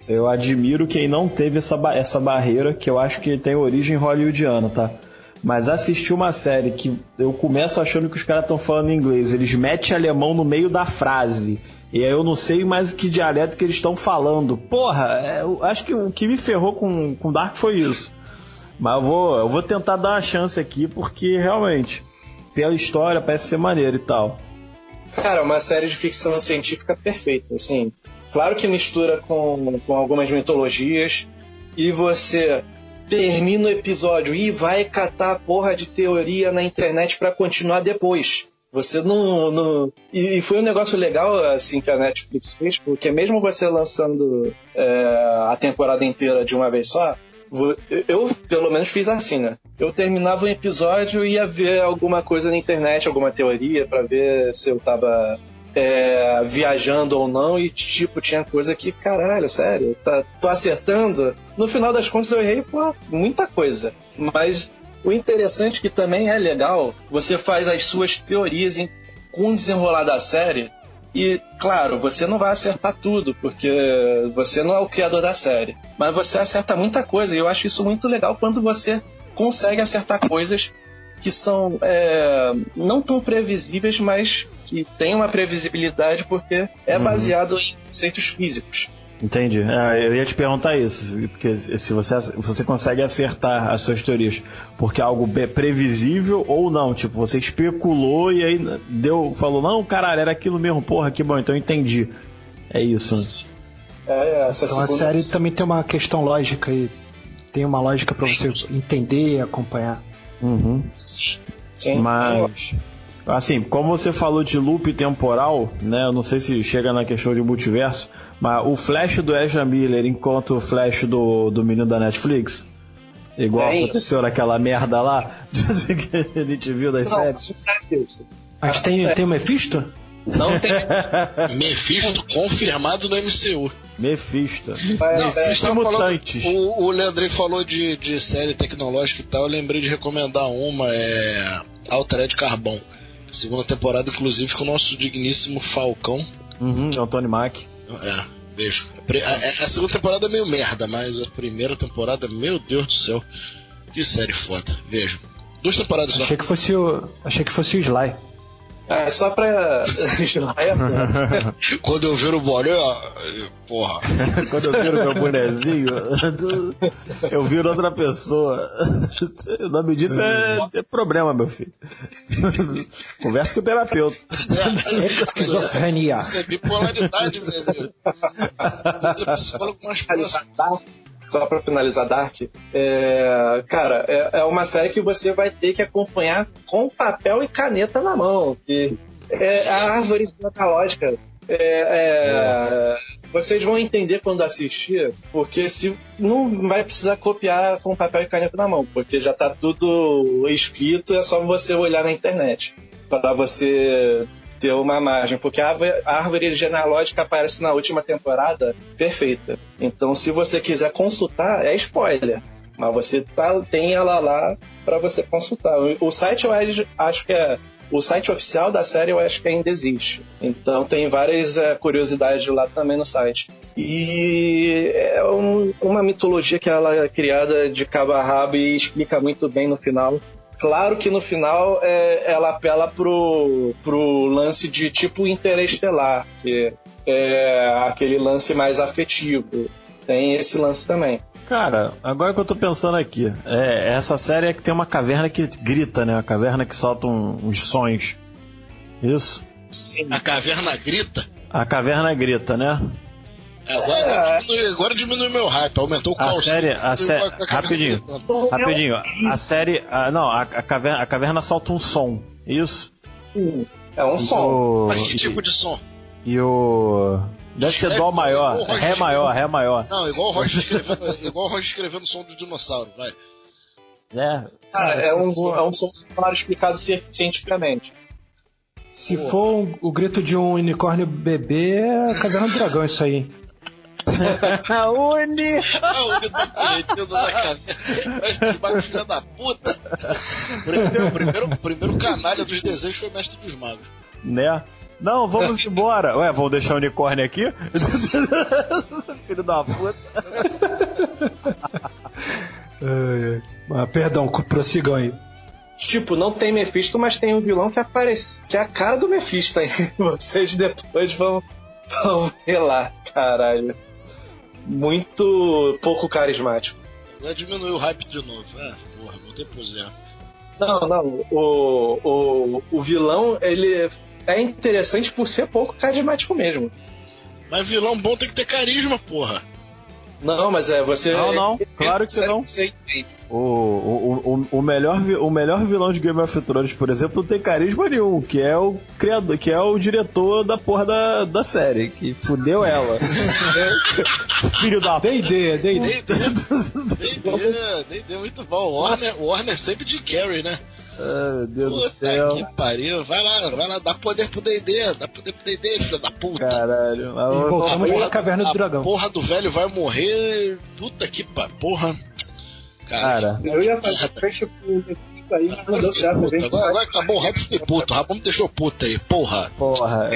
eu admiro quem não teve essa, essa barreira que eu acho que tem origem hollywoodiana, tá? Mas assistir uma série que eu começo achando que os caras estão falando inglês, eles metem alemão no meio da frase. E aí eu não sei mais que dialeto que eles estão falando. Porra, é, eu acho que o que me ferrou com, com Dark foi isso. Mas eu vou, eu vou tentar dar uma chance aqui, porque realmente, pela história, parece ser maneiro e tal. Cara, uma série de ficção científica perfeita, assim. Claro que mistura com, com algumas mitologias, e você termina o episódio e vai catar a porra de teoria na internet para continuar depois. Você não. não... E, foi um negócio legal assim que a Netflix fez, porque mesmo você lançando é, a temporada inteira de uma vez só, eu pelo menos fiz assim, né? Eu terminava um episódio e ia ver alguma coisa na internet, alguma teoria, para ver se eu tava é, viajando ou não, e tipo, tinha coisa que, caralho, sério, tá, tô acertando. No final das contas eu errei, pô, muita coisa. Mas o interessante é que também é legal, você faz as suas teorias em, com o desenrolar da série. E, claro, você não vai acertar tudo, porque você não é o criador da série. Mas você acerta muita coisa, e eu acho isso muito legal quando você consegue acertar coisas que são é, não tão previsíveis, mas que tem uma previsibilidade porque é uhum. baseado em conceitos físicos. Entendi. É, eu ia te perguntar isso, porque se você, você consegue acertar as suas teorias porque é algo previsível ou não, tipo, você especulou e aí deu, falou, não, caralho, era aquilo mesmo, porra, que bom, então eu entendi. É isso, né? É, essa então a série também tem uma questão lógica e tem uma lógica para você entender e acompanhar. Uhum. Sim. Mas. Assim, como você falou de loop temporal, né? Eu não sei se chega na questão de multiverso, mas o Flash do Ezra Miller enquanto o Flash do, do menino da Netflix. Igual é aconteceu naquela merda lá que a gente viu das não, séries. Mas tem, tem o Mephisto? Não tem. Mephisto confirmado no MCU. Mephisto. Não, vocês estavam falando. O, o Leandrei falou de, de série tecnológica e tal. Eu lembrei de recomendar uma, é. Altered Carbon. Segunda temporada, inclusive, com o nosso digníssimo Falcão. Uhum, Antônio Mack. É, beijo. A, a, segunda temporada é meio merda, mas a primeira temporada, meu Deus do céu. Que série foda. Vejo. Duas temporadas achei Que fosse o, achei que fosse o Sly. É, só pra. Quando eu viro o boné, porra. Quando eu viro meu bonezinho, eu viro outra pessoa. O nome disso é, é problema, meu filho. Conversa com o terapeuta. Esquizofrenia. Isso é bipolaridade, meu amigo. Você é psicólogo mais próximo só para finalizar Dark, é, cara, é, é, uma série que você vai ter que acompanhar com papel e caneta na mão. Que é a árvore genealógica. É, é, vocês vão entender quando assistir, porque se não vai precisar copiar com papel e caneta na mão, porque já está tudo escrito, é só você olhar na internet para você ter uma margem, porque a árvore genealógica aparece na última temporada perfeita. Então, se você quiser consultar, é spoiler. Mas você tá, tem ela lá para você consultar. O site eu acho que é. O site oficial da série eu acho que ainda existe. Então tem várias é, curiosidades lá também no site. E é um, uma mitologia que ela é criada de cabo a rabo e explica muito bem no final Claro que no final é, ela apela pro, pro lance de tipo interestelar, que é aquele lance mais afetivo. Tem esse lance também. Cara, agora que eu tô pensando aqui, é, essa série é que tem uma caverna que grita, né? A caverna que solta um, uns sons. Isso? Sim. A caverna grita? A caverna grita, né? Agora, é. diminui, agora diminui meu hype, aumentou o a série, a série, rapidinho, rapidinho, a série, a, não, a, a, caverna, a caverna solta um som, isso? É um som. Mas que tipo de som? E o Deve ser dó maior, ré maior, ré maior. Não, igual o Roger escrevendo, igual o Roger escrevendo o som do dinossauro, vai. É. Cara, é um, é um som sonoro explicado cientificamente. Se for o grito de um unicórnio bebê, é a caverna do dragão isso aí. Uni! A Uni tá derretendo na cabeça. Mestre dos magos, filha da puta. Primeiro, primeiro, primeiro canalha dos desejos foi mestre dos magos. Né? Não, vamos embora. Ué, vamos deixar o unicórnio aqui? Filho da puta. Ah, perdão, prossigam aí. Tipo, não tem Mephisto, mas tem um vilão que aparece. Que é a cara do Mephisto aí. Vocês depois vão, vão ver lá, caralho muito pouco carismático. Vai diminuir o hype de novo. É, porra, voltei pro zero. Não, não. O, o, o vilão, ele é interessante por ser pouco carismático mesmo. Mas vilão bom tem que ter carisma, porra. Não, mas é você. Não, não, claro que você não. O, o, o, o, melhor, o melhor vilão de Game of Thrones, por exemplo, não tem carisma nenhum, que é o criador, que é o diretor da porra da, da série, que fudeu ela. Filho da D&D, D&D. D&D, muito bom. Warner, Warner sempre de Carry, né? Ah, meu Deus puta do céu. que pariu. Vai lá, vai lá, dá poder pro D&D, dá poder pro D&D, filho da puta. Caralho. Mas voltamos pra caverna do dragão. A porra do velho vai morrer. Puta que pariu. Porra. Cara, Cara eu ia fazer fecha aí, não deu certo. Agora, agora acabou o rap de puto. O Rabão me deixou puto aí, porra. Porra.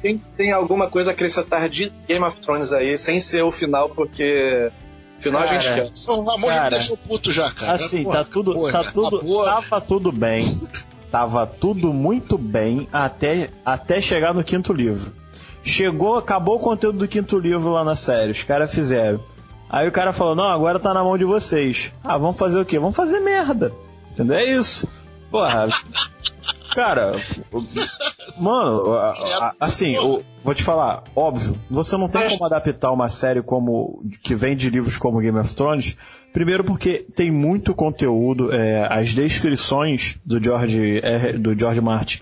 Quem tem alguma coisa a acrescentar de Game of Thrones aí, sem ser o final, porque Final cara, a gente esquece. O Ramon já me deixou puto já, cara. Assim, porra, tá tudo. Porra, tá tudo tava tudo bem. tava tudo muito bem até, até chegar no quinto livro. Chegou, acabou o conteúdo do quinto livro lá na série. Os caras fizeram. Aí o cara falou: Não, agora tá na mão de vocês. Ah, vamos fazer o quê? Vamos fazer merda. Entendeu? É isso. Porra. Cara, mano, assim, vou te falar, óbvio, você não tem como adaptar uma série como que vem de livros como Game of Thrones. Primeiro porque tem muito conteúdo, é, as descrições do George, do George Martin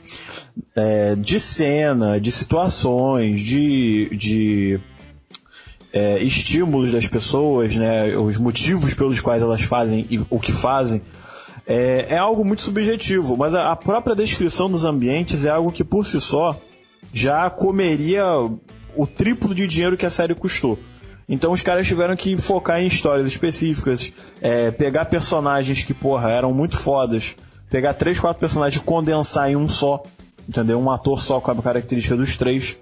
é, de cena, de situações, de, de é, estímulos das pessoas, né, os motivos pelos quais elas fazem e o que fazem é, é algo muito subjetivo, mas a, a própria descrição dos ambientes é algo que por si só já comeria o triplo de dinheiro que a série custou. Então os caras tiveram que focar em histórias específicas, é, pegar personagens que, porra, eram muito fodas, pegar três, quatro personagens e condensar em um só, entendeu? Um ator só com a característica dos três.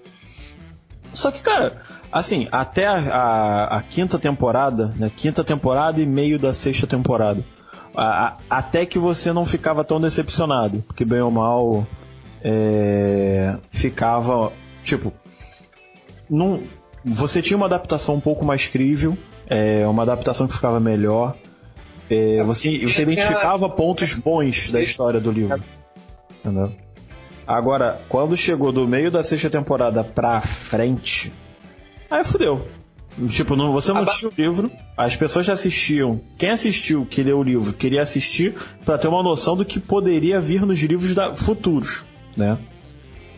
Só que, cara, assim, até a, a, a quinta temporada, né? Quinta temporada e meio da sexta temporada a, até que você não ficava tão decepcionado, porque bem ou mal é, ficava tipo não, você tinha uma adaptação um pouco mais crível, é, uma adaptação que ficava melhor. É, você, você identificava pontos bons da história do livro. Entendeu? Agora, quando chegou do meio da sexta temporada pra frente, aí fudeu. Tipo, não, você não tinha o livro, as pessoas já assistiam. Quem assistiu, que leu o livro, queria assistir para ter uma noção do que poderia vir nos livros da, futuros, né?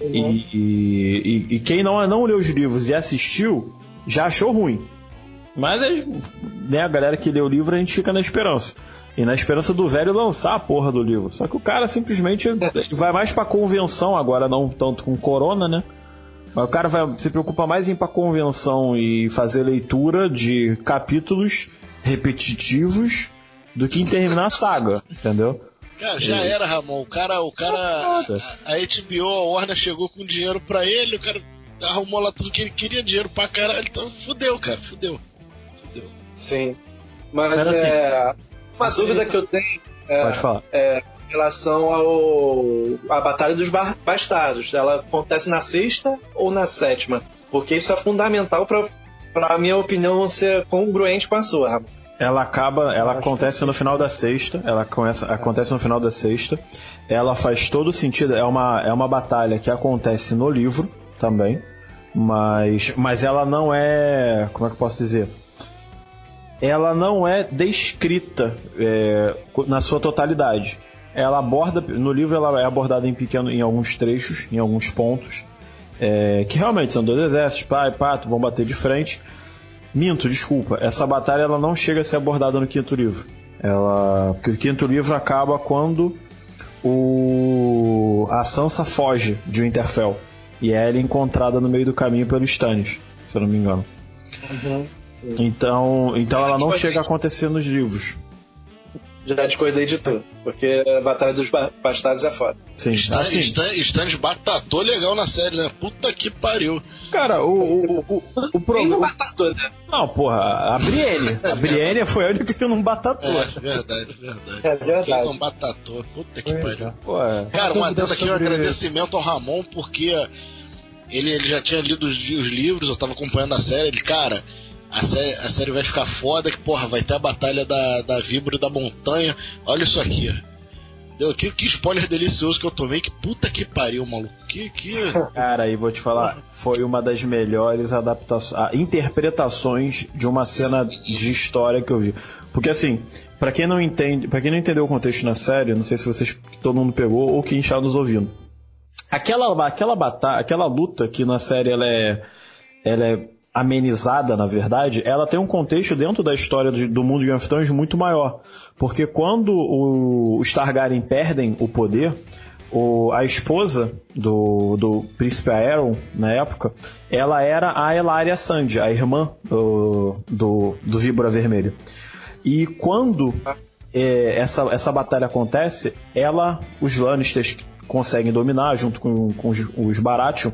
Uhum. E, e, e, quem não, não leu os livros e assistiu, já achou ruim. Mas né, a galera que leu o livro, a gente fica na esperança. E na esperança do velho lançar a porra do livro. Só que o cara simplesmente vai mais pra convenção agora, não tanto com corona, né? Mas o cara vai, se preocupa mais em ir pra convenção e fazer leitura de capítulos repetitivos do que em terminar a saga, entendeu? Cara, já e... era, Ramon. O cara, o cara. A, a HBO, a Warner chegou com dinheiro pra ele, o cara arrumou lá tudo que ele queria, dinheiro pra caralho. Então fudeu, cara, fudeu. Sim. Mas, Mas assim, é. Uma dúvida que eu tenho. É, pode falar. É, em relação ao a batalha dos bastardos, ela acontece na sexta ou na sétima? Porque isso é fundamental para para minha opinião ser congruente com a sua, Ramon. Ela acaba, ela acontece no final da sexta, ela começa, acontece no final da sexta. Ela faz todo sentido, é uma, é uma batalha que acontece no livro também, mas, mas ela não é, como é que eu posso dizer? Ela não é descrita é, na sua totalidade. Ela aborda, no livro ela é abordada em pequeno, em alguns trechos, em alguns pontos, é, que realmente são dois exércitos, pai e pato, vão bater de frente Minto, desculpa. Essa batalha ela não chega a ser abordada no quinto livro. Ela, porque o quinto livro acaba quando o a Sansa foge de Winterfell e é ela é encontrada no meio do caminho pelo Stannis, se eu não me engano. Uhum. Então, então ela não chega a acontecer nos livros já discordei de tudo. Porque a Batalha dos Bastardos é foda. Sim. Stan, assim. Stan, Stan batatou legal na série, né? Puta que pariu. Cara, o. O, o, o, problema. batatou, né? Não, porra, a Brienne. A Brienne foi a única que não batatou. É, verdade, verdade. É verdade. Quem não batatou. Puta que pois pariu. É. Pô, é. Cara, um adendo aqui, um agradecimento ao Ramon, porque ele, ele já tinha lido os, os livros, eu tava acompanhando a série. Ele, cara a série, a série vai ficar foda, que porra, vai ter a batalha da, da víbora e da montanha. Olha isso aqui. Deu, que, que spoiler delicioso que eu tomei, que puta que pariu, maluco. Que, que... Cara, e vou te falar, foi uma das melhores adaptações, ah, interpretações de uma cena de história que eu vi. Porque assim, para quem não entende, para quem não entendeu o contexto na série, não sei se vocês todo mundo pegou ou quem está nos ouvindo. Aquela aquela batalha, aquela luta que na série ela é ela é amenizada, na verdade, ela tem um contexto dentro da história do mundo de Game of Thrones muito maior. Porque quando os Targaryen perdem o poder, o, a esposa do, do príncipe Aeron, na época, ela era a Elaria Sand, a irmã do, do, do Víbora Vermelha. E quando é, essa, essa batalha acontece, ela, os Lannisters conseguem dominar junto com, com os, os Baratheon.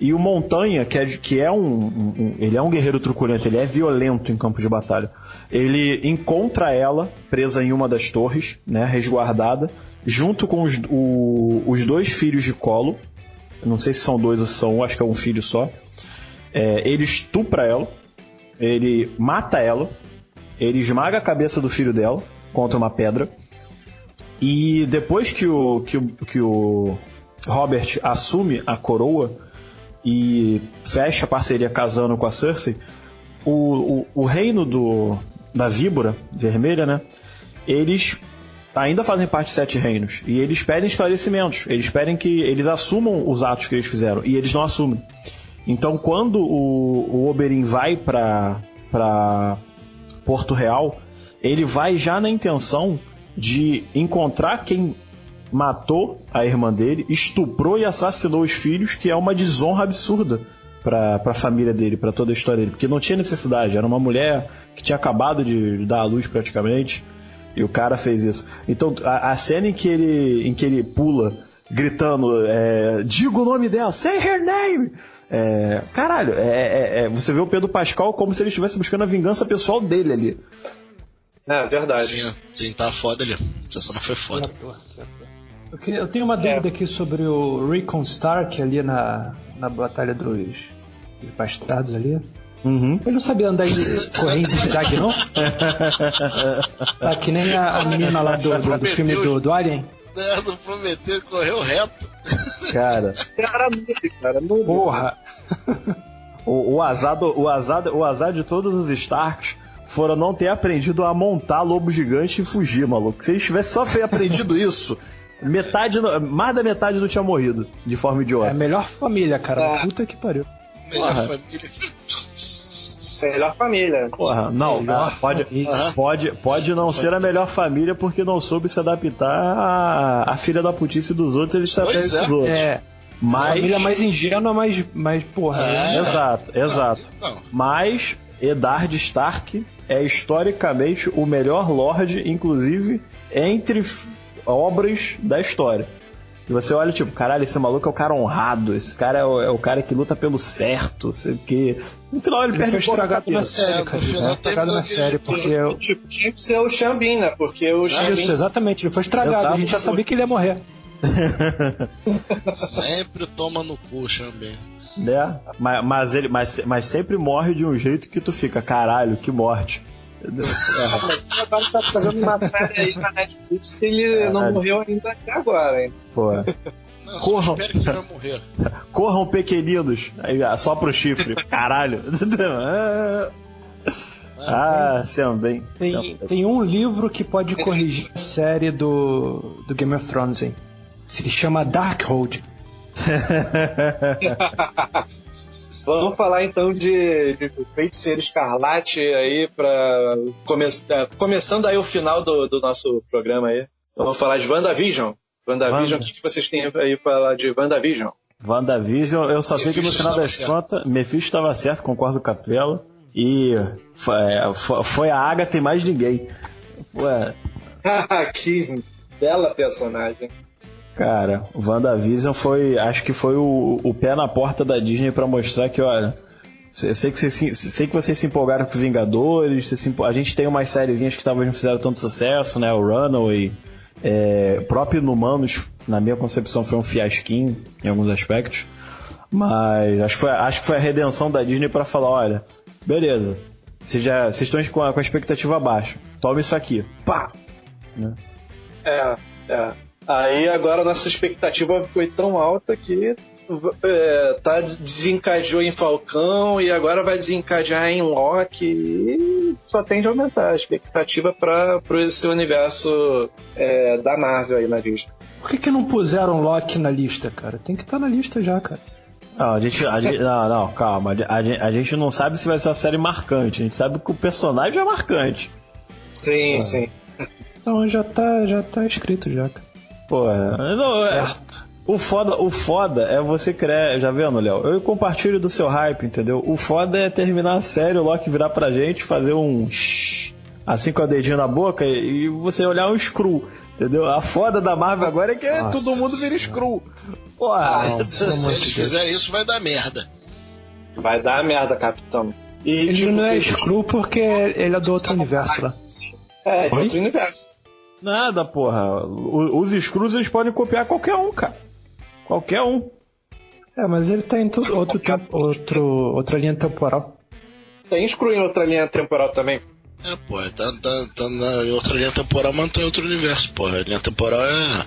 E o Montanha, que é, que é um, um, Ele é um guerreiro truculento, ele é violento em campo de batalha. Ele encontra ela presa em uma das torres, né, resguardada, junto com os, o, os dois filhos de Colo. Não sei se são dois ou são um, acho que é um filho só. É, ele estupra ela, ele mata ela, ele esmaga a cabeça do filho dela contra uma pedra e depois que o, que, o, que o Robert assume a coroa e fecha a parceria casando com a Cersei, o, o, o reino do, da víbora vermelha, né? Eles ainda fazem parte de sete reinos e eles pedem esclarecimentos. Eles pedem que eles assumam os atos que eles fizeram e eles não assumem. Então, quando o, o Oberyn vai para Porto Real, ele vai já na intenção de encontrar quem matou a irmã dele, estuprou e assassinou os filhos, que é uma desonra absurda para a família dele, para toda a história dele, porque não tinha necessidade, era uma mulher que tinha acabado de dar à luz praticamente, e o cara fez isso. Então, a, a cena em que ele, em que ele pula, gritando, é, diga o nome dela, say her name! É, caralho, é, é, é você vê o Pedro Pascal como se ele estivesse buscando a vingança pessoal dele ali. É, verdade. Sim, sim, tá foda ali. Essa cena foi foda. Eu tenho uma dúvida é. aqui sobre o Recon Stark ali na, na Batalha dos, dos Bastardos ali. Uhum. Ele não sabia andar em correr em zigue-zague, não? tá que nem a, a menina lá do, do, do filme do, do Alien. É, do Prometeu correu reto. Cara. Cara, cara, Porra. O, o, azar do, o, azar, o azar de todos os Starks foram não ter aprendido a montar lobo gigante e fugir, maluco. Se eles tivessem só aprendido isso, metade, mais da metade não tinha morrido de forma idiota. É a melhor família, cara. É. Puta que pariu. Melhor Porra. família. Melhor família. Porra, não, melhor pode, família. pode, pode não ser a melhor família porque não soube se adaptar à, à filha da putice dos outros e estratégias é. dos outros. É. Mas... Família mais ingênua, mais, mais porra. É. Né? Exato, exato. Não. Mas Eddard Stark é historicamente o melhor Lorde, inclusive entre obras da história. E você olha, tipo, caralho, esse maluco é o cara honrado, esse cara é o, é o cara que luta pelo certo, sei que. No final ele, ele perde o estragado na série, é, cara. Ele foi estragado na série, porque. Eu... Tipo, tinha que ser o Xambin, né? Porque o Xambin. Isso, exatamente, ele foi estragado, Exato, a gente já sabia que ele ia morrer. sempre toma no cu, Xambin. Né? Mas, mas, ele, mas, mas sempre morre de um jeito que tu fica, caralho, que morte. É. Agora tá fazendo uma série aí na Netflix que ele é, não morreu ainda até agora, hein? Pô. Não, Corram. espero que ele vai morrer. Corram pequeninos. Aí, ah, só pro chifre. Caralho. ah, Sam, bem. Tem, tem um livro que pode corrigir a série do, do Game of Thrones, hein? Se chama Darkhold. Vamos falar então de, de Feiticeiro Escarlate aí para come, é, começando aí o final do, do nosso programa aí. Vamos falar de WandaVision. WandaVision, o que, que vocês têm aí para falar de WandaVision? WandaVision, eu só sei que no final das contas, Mephisto estava certo, concordo com a Capela. E foi, foi a Agatha e mais ninguém. Ué. que bela personagem. Cara, WandaVision foi. Acho que foi o, o pé na porta da Disney para mostrar que, olha. Eu sei que, vocês, sei que vocês se empolgaram com Vingadores. A gente tem umas sériezinhas que talvez não fizeram tanto sucesso, né? O Runaway. É, próprio Inumanos, na minha concepção, foi um fiasquinho em alguns aspectos. Mas acho que foi, acho que foi a redenção da Disney para falar: olha, beleza, vocês estão com a, com a expectativa baixa, toma isso aqui. Pá! Né? É, é. Aí agora a nossa expectativa foi tão alta que é, tá desencadeou em Falcão e agora vai desencadear em Loki e só tende a aumentar a expectativa para esse universo é, da Marvel aí na lista. Por que, que não puseram Loki na lista, cara? Tem que estar tá na lista já, cara. Não, a gente, a gente, não, não, calma. A gente, a gente não sabe se vai ser uma série marcante. A gente sabe que o personagem é marcante. Sim, ah. sim. Então já tá, já tá escrito já, cara. Pô, é, não, é, o foda, o foda é você criar. Já vendo, Léo? Eu compartilho do seu hype, entendeu? O foda é terminar a série, o Loki virar pra gente, fazer um. Assim com a dedinho na boca e você olhar um screw, entendeu? A foda da Marvel agora é que Nossa, todo mundo vira screw. Porra, não, se eles fizerem isso, vai dar merda. Vai dar merda, capitão. E, ele tipo, não é screw porque ele é do outro universo lá. É, de Oi? outro universo. Nada, porra. Os Screws eles podem copiar qualquer um, cara. Qualquer um. É, mas ele tá em tudo, outro tempo, outro, outra linha temporal. Tem Screw em outra linha temporal também. É, pô, tá, tá, tá na outra linha temporal, mas tá em outro universo, pô. A linha temporal é.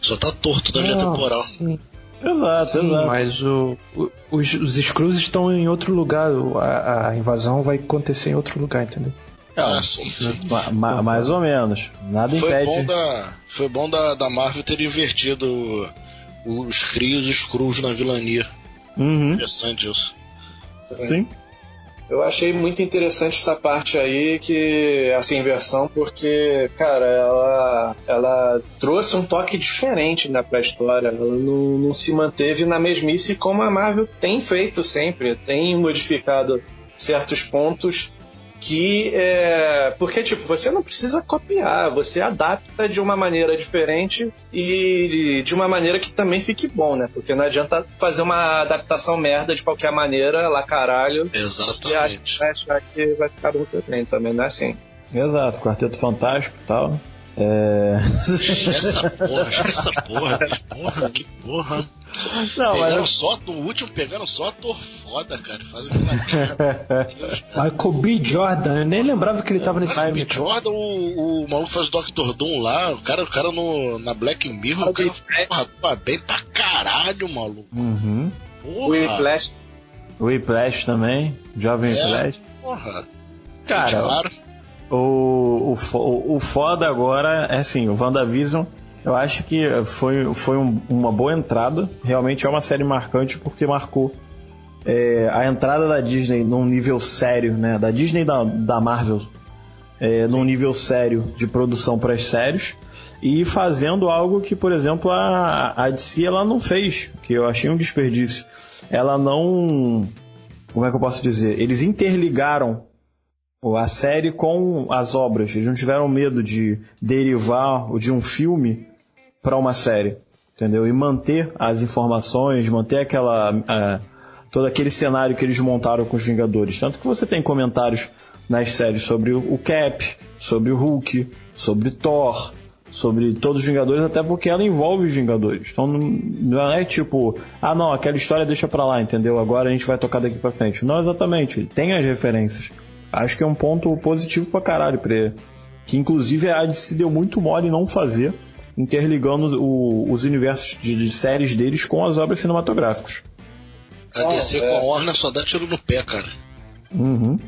Só tá torto da linha temporal. Sim. Exato, sim, exato. Mas o, o, os, os Screws estão em outro lugar. A, a invasão vai acontecer em outro lugar, entendeu? Ah, sim, sim. Ma mais ou menos. Nada foi impede. Bom da, foi bom da, da Marvel ter invertido os crios e os crus na vilania. Uhum. Interessante isso. Sim. Eu achei muito interessante essa parte aí, que essa inversão, porque, cara, ela, ela trouxe um toque diferente né, pra história. Ela não, não se manteve na mesmice como a Marvel tem feito sempre. Tem modificado certos pontos que é, porque tipo você não precisa copiar você adapta de uma maneira diferente e de uma maneira que também fique bom né? Porque não adianta fazer uma adaptação merda de qualquer maneira lá caralho exatamente. e achar que vai ficar bom também também não é assim. Exato quarteto fantástico e tal É... Essa porra, essa porra, que porra, que porra. Não, pegaram mas... só, no último pegaram só ator foda, cara. Fazem Michael B. Jordan, eu nem lembrava que ele tava nesse filme. Michael B. Jordan, o, o maluco faz o Dr. Doom lá, o cara, o cara no, na Black Mirror, o cara porra, porra, bem pra caralho, maluco. Uhum. Porra. Whiplash. Whiplash também, Jovem é, Whiplash. Porra. Cara, claro. O, o, o foda agora é assim, o WandaVision, eu acho que foi, foi um, uma boa entrada. Realmente é uma série marcante porque marcou é, a entrada da Disney num nível sério, né? Da Disney da, da Marvel é, num nível sério de produção para as séries e fazendo algo que, por exemplo, a, a DC ela não fez, que eu achei um desperdício. Ela não. Como é que eu posso dizer? Eles interligaram a série com as obras. Eles não tiveram medo de derivar de um filme para uma série, entendeu? E manter as informações, manter aquela uh, todo aquele cenário que eles montaram com os Vingadores. Tanto que você tem comentários nas séries sobre o Cap, sobre o Hulk, sobre Thor, sobre todos os Vingadores, até porque ela envolve os Vingadores. Então não é tipo, ah não, aquela história deixa pra lá, entendeu? Agora a gente vai tocar daqui pra frente. Não exatamente, tem as referências. Acho que é um ponto positivo pra caralho pra ele. Que inclusive a se deu muito mole em não fazer, interligando o, os universos de, de, séries deles com as obras cinematográficas. A DC com a Warner só dá tiro no pé, cara. Uhum.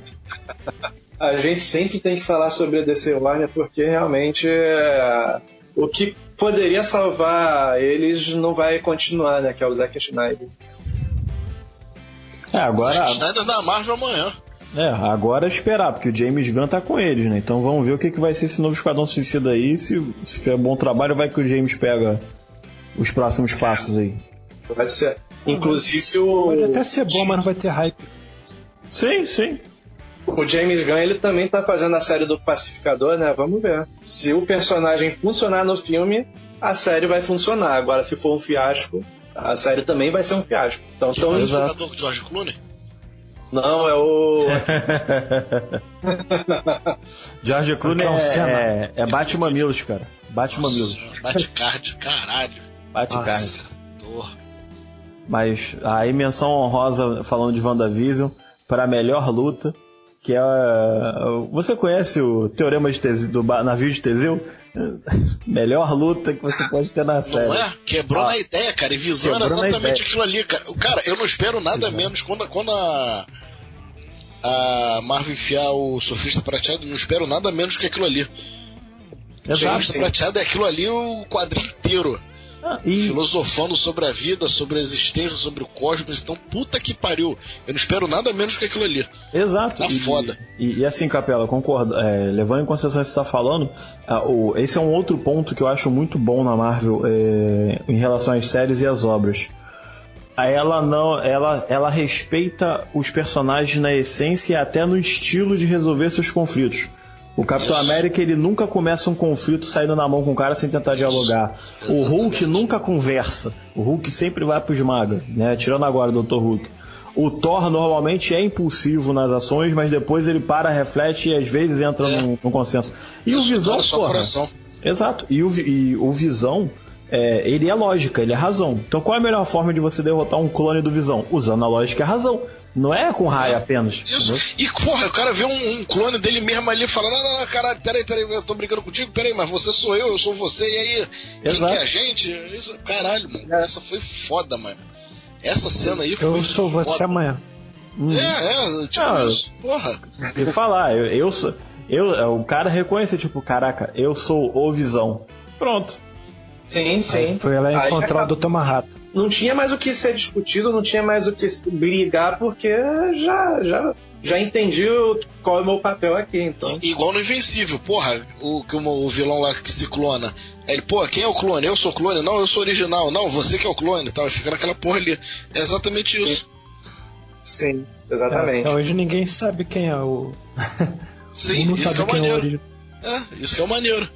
a gente sempre tem que falar sobre a DC Warner porque realmente é, o que poderia salvar eles não vai continuar, né? Que é o Zack Snyder. É, agora. Zack Snyder da Marvel amanhã. É, agora é esperar, porque o James Gunn tá com eles, né? Então vamos ver o que, que vai ser esse novo Esquadrão Suicida aí. Se, se fizer bom trabalho, vai que o James pega os próximos passos aí. Vai ser. Inclusive o. Pode até ser bom, mas não vai ter hype. Sim, sim. O James Gunn ele também tá fazendo a série do Pacificador, né? Vamos ver. Se o personagem funcionar no filme, a série vai funcionar. Agora, se for um fiasco, a série também vai ser um fiasco. Então, que tão... Pacificador com George Clooney? Não, é o. George Clooney é, é, é Batman Mills, cara. Batman Mills. Bate card, caralho. Bate card. Mas a menção honrosa falando de WandaVision para a melhor luta, que é. Você conhece o Teorema de Teseu, do navio de Teseu? Melhor luta que você pode ter na série. Não é? Quebrou ah, na ideia, cara. E visando exatamente aquilo ali, cara. Cara, eu não espero nada Exato. menos quando, quando a. A Marvel enfiar o surfista prateado, não espero nada menos que aquilo ali. Exato. O surfista prateado é aquilo ali o quadrinho inteiro. Ah, e... Filosofando sobre a vida, sobre a existência, sobre o cosmos. Então, puta que pariu. Eu não espero nada menos que aquilo ali. Exato. Tá e, foda. E, e, assim, Capela, concordo. É, levando em consideração o que você está falando, o, esse é um outro ponto que eu acho muito bom na Marvel é, em relação às séries e às obras. Ela não, ela, ela respeita os personagens na essência e até no estilo de resolver seus conflitos. O Capitão América ele nunca começa um conflito saindo na mão com o cara sem tentar dialogar. O Hulk nunca conversa. O Hulk sempre vai pro esmaga, né? Tirando agora o Dr. Hulk. O Thor normalmente é impulsivo nas ações, mas depois ele para, reflete e às vezes entra é. no, no, consenso. E o Visão, porra, Exato. E o, e o Visão, é, ele é lógica, ele é razão. Então qual é a melhor forma de você derrotar um clone do Visão? Usando a lógica e a razão. Não é com raio apenas. Isso. Entendeu? E, porra, o cara vê um, um, clone dele mesmo ali falando: não, não, não, caralho, peraí, peraí, eu tô brincando contigo, peraí, mas você sou eu, eu sou você, e aí? Exato. Quem que é a gente? Isso, caralho, mano. É. Essa foi foda, mano. Essa cena aí foi. Eu sou foda. você amanhã. Hum. É, é, tipo não, isso, porra. E falar, eu, eu sou. Eu, o cara reconhece, tipo, caraca, eu sou o Visão. Pronto. Sim, sim. Aí foi ela encontrar o Dr. Manhattan não tinha mais o que ser discutido, não tinha mais o que brigar, porque já, já, já entendi qual é o meu papel aqui, então. Igual no Invencível, porra, o, o, o vilão lá que se clona. Aí ele, pô, quem é o clone? Eu sou clone? Não, eu sou original. Não, você que é o clone e tal. Fica naquela porra ali. É exatamente isso. Sim, exatamente. É, hoje ninguém sabe quem é o. Sim, isso que é o é maneiro. É, isso que é o maneiro.